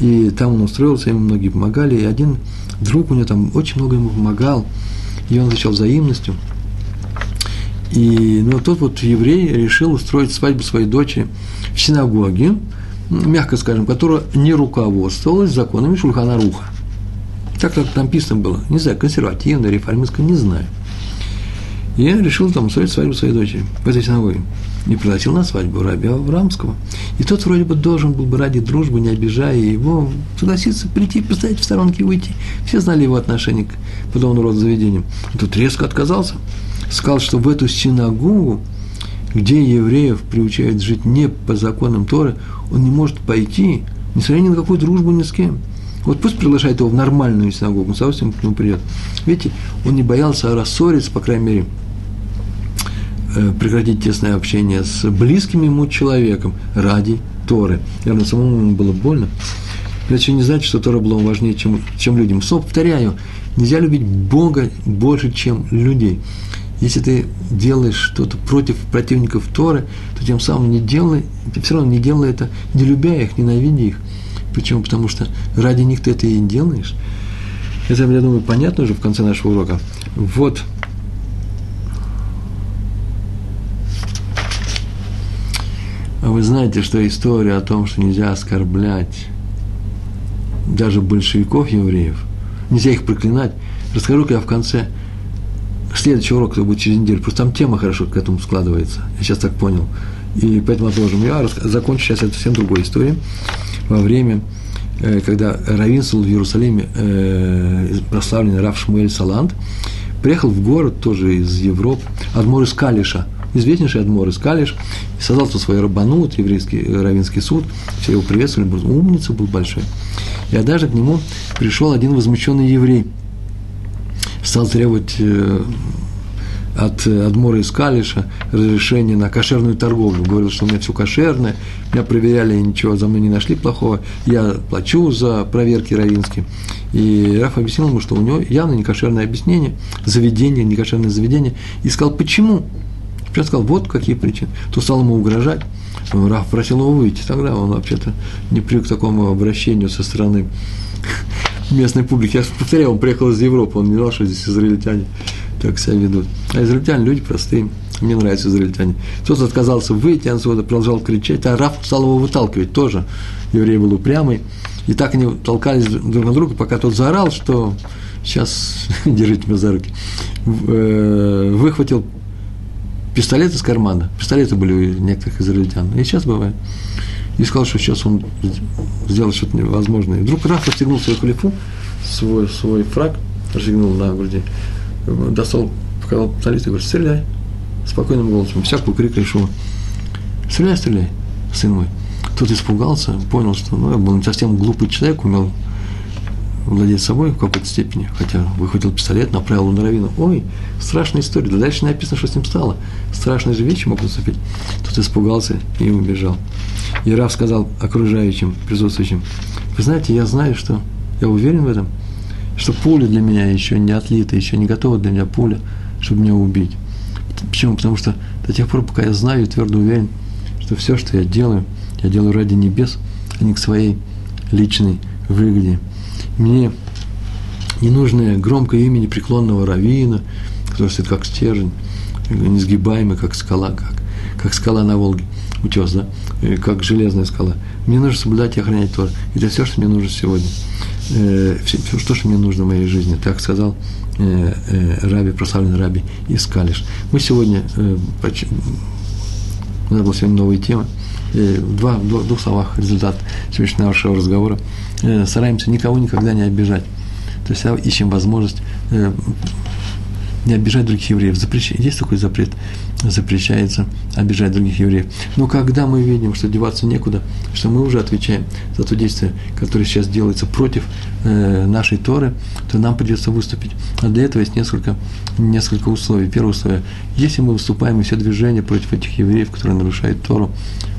Speaker 1: И там он устроился, ему многие помогали, и один друг у него там очень много ему помогал, и он отвечал взаимностью – и ну, тот вот еврей решил устроить свадьбу своей дочери в синагоге, мягко скажем, которая не руководствовалась законами Шульхана Руха. Так как там написано было, не знаю, консервативно, реформистское, не знаю. И я решил там устроить свадьбу своей дочери в этой синагоге. И пригласил на свадьбу раби Аврамского. И тот вроде бы должен был бы ради дружбы, не обижая его, согласиться прийти, поставить в сторонке и уйти. Все знали его отношение к подобного рода заведениям. Он тут резко отказался сказал, что в эту синагогу, где евреев приучают жить не по законам Торы, он не может пойти, несмотря ни на какую дружбу ни с кем. Вот пусть приглашает его в нормальную синагогу, он с удовольствием к нему придет. Видите, он не боялся рассориться, по крайней мере, э, прекратить тесное общение с близким ему человеком ради Торы. Наверное, самому ему было больно. Это еще не значит, что Тора была важнее, чем, чем людям. Снова повторяю, нельзя любить Бога больше, чем людей. Если ты делаешь что-то против противников Торы, то тем самым не делай, ты все равно не делай это, не любя их, ненавидя их. Почему? Потому что ради них ты это и делаешь. Это, я думаю, понятно уже в конце нашего урока. Вот. А вы знаете, что история о том, что нельзя оскорблять даже большевиков евреев, нельзя их проклинать, расскажу-ка я в конце – следующий урок, который будет через неделю, просто там тема хорошо к этому складывается. Я сейчас так понял. И поэтому отложим. Я закончу сейчас это совсем другой историей. Во время э, когда равенствовал в Иерусалиме э, прославленный Рав Шмуэль Салант, приехал в город тоже из Европы, Адмор из Калиша, известнейший Адмор из Калиш, и создал тут свой рабанут, еврейский равинский суд, все его приветствовали, был умница был большой. И однажды к нему пришел один возмущенный еврей, стал требовать от Адмора из Калиша разрешение на кошерную торговлю. Говорил, что у меня все кошерное, меня проверяли, ничего за мной не нашли плохого, я плачу за проверки равинские. И Раф объяснил ему, что у него явно некошерное объяснение, заведение, некошерное заведение, и сказал, почему? Я сказал, вот какие причины. То стал ему угрожать. Раф просил его выйти. Тогда он вообще-то не привык к такому обращению со стороны местной публики. Я повторяю, он приехал из Европы, он не знал, что здесь израильтяне так себя ведут. А израильтяне люди простые. Мне нравятся израильтяне. Тот отказался выйти отсюда, продолжал кричать, а Раф стал его выталкивать тоже. Еврей был упрямый. И так они толкались друг на друга, пока тот заорал, что сейчас держите меня за руки. Э, выхватил пистолет из кармана. Пистолеты были у некоторых израильтян. И сейчас бывает. И сказал, что сейчас он сделал что-то невозможное. И вдруг Раф расстегнул свою халифу, свой, свой фраг, расстегнул на груди, достал, показал пистолет и говорит, стреляй. Спокойным голосом, всякую крик решил. Стреляй, стреляй, сын мой. Тот испугался, понял, что ну, я был совсем глупый человек, умел владеть собой в какой-то степени, хотя выхватил пистолет, направил на равину. Ой, страшная история. Да дальше написано, что с ним стало. Страшные же вещи могут наступить. Тот испугался и убежал. И Раф сказал окружающим, присутствующим, вы знаете, я знаю, что, я уверен в этом, что пуля для меня еще не отлита, еще не готова для меня пуля, чтобы меня убить. Почему? Потому что до тех пор, пока я знаю и твердо уверен, что все, что я делаю, я делаю ради небес, а не к своей личной выгоде. Мне не нужно громкое имя непреклонного равина, который стоит как стержень, несгибаемый, как скала, как, как скала на Волге, утес, да, как железная скала. Мне нужно соблюдать и охранять Тор. Это все, что мне нужно сегодня э, все, все, что, мне нужно в моей жизни. Так сказал э, э, Раби, прославленный Раби Искалиш. Мы сегодня, э, поч... у нас была сегодня новая тема, э, в, два, в двух словах результат сегодняшнего нашего разговора. Э, стараемся никого никогда не обижать. То есть ищем возможность э, не обижать других евреев. Запрещ... Есть такой запрет, запрещается обижать других евреев. Но когда мы видим, что деваться некуда, что мы уже отвечаем за то действие, которое сейчас делается против э, нашей Торы, то нам придется выступить. А для этого есть несколько, несколько условий. Первое условие. Если мы выступаем и все движения против этих евреев, которые нарушают Тору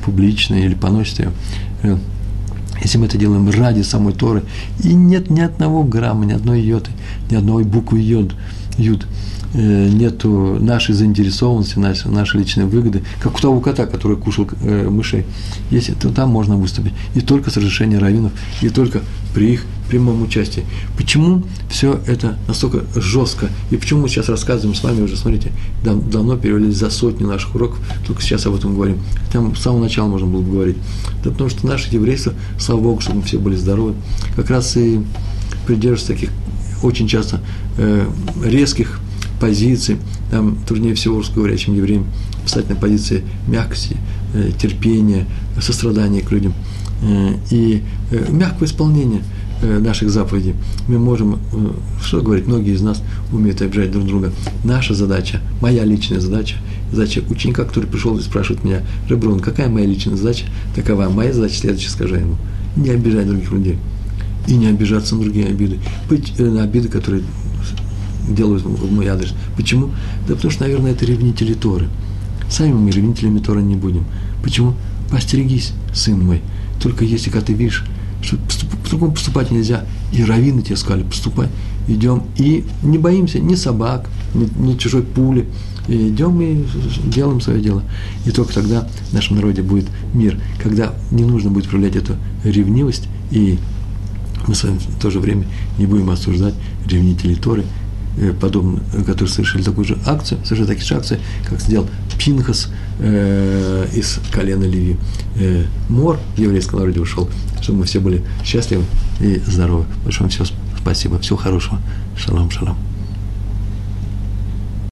Speaker 1: публично или поносят ее, э, если мы это делаем ради самой Торы, и нет ни одного грамма, ни одной йоты, ни одной буквы йод, юд, Э, нету нашей заинтересованности, нашей, нашей личной выгоды, как у того кота, который кушал э, мышей. Если то там можно выступить. И только с разрешения раввинов, и только при их прямом участии. Почему все это настолько жестко? И почему мы сейчас рассказываем с вами уже, смотрите, дав давно перевели за сотни наших уроков, только сейчас об этом говорим. Там с самого начала можно было бы говорить. Да потому что наше еврейство, слава Богу, чтобы мы все были здоровы, как раз и придерживаются таких очень часто э, резких позиции, там труднее всего русскоговорящим евреям встать на позиции мягкости, э, терпения, сострадания к людям э, и э, мягкого исполнения наших заповедей. Мы можем, что говорить, многие из нас умеют обижать друг друга. Наша задача, моя личная задача, задача ученика, который пришел и спрашивает меня, Реброн, какая моя личная задача? Такова. Моя задача следующая, скажи ему. Не обижать других людей. И не обижаться на другие обиды. Быть на обиды, которые делают в мой адрес. Почему? Да потому что, наверное, это ревнители Торы. Сами мы ревнителями Торы не будем. Почему? Постерегись, сын мой. Только если, когда ты видишь, что по-другому поступать нельзя, и раввины тебе сказали, поступай, идем, и не боимся ни собак, ни, ни чужой пули, и идем и делаем свое дело. И только тогда в нашем народе будет мир, когда не нужно будет проявлять эту ревнивость, и мы с вами в то же время не будем осуждать ревнителей Торы, Э, подобно, которые совершили такую же акцию, совершили такие же акции, как сделал Пинхас э, из колена Ливи. Э, Мор в еврейском народе ушел, чтобы мы все были счастливы и здоровы. Большое вам все спасибо, всего хорошего. Шалом, шалом.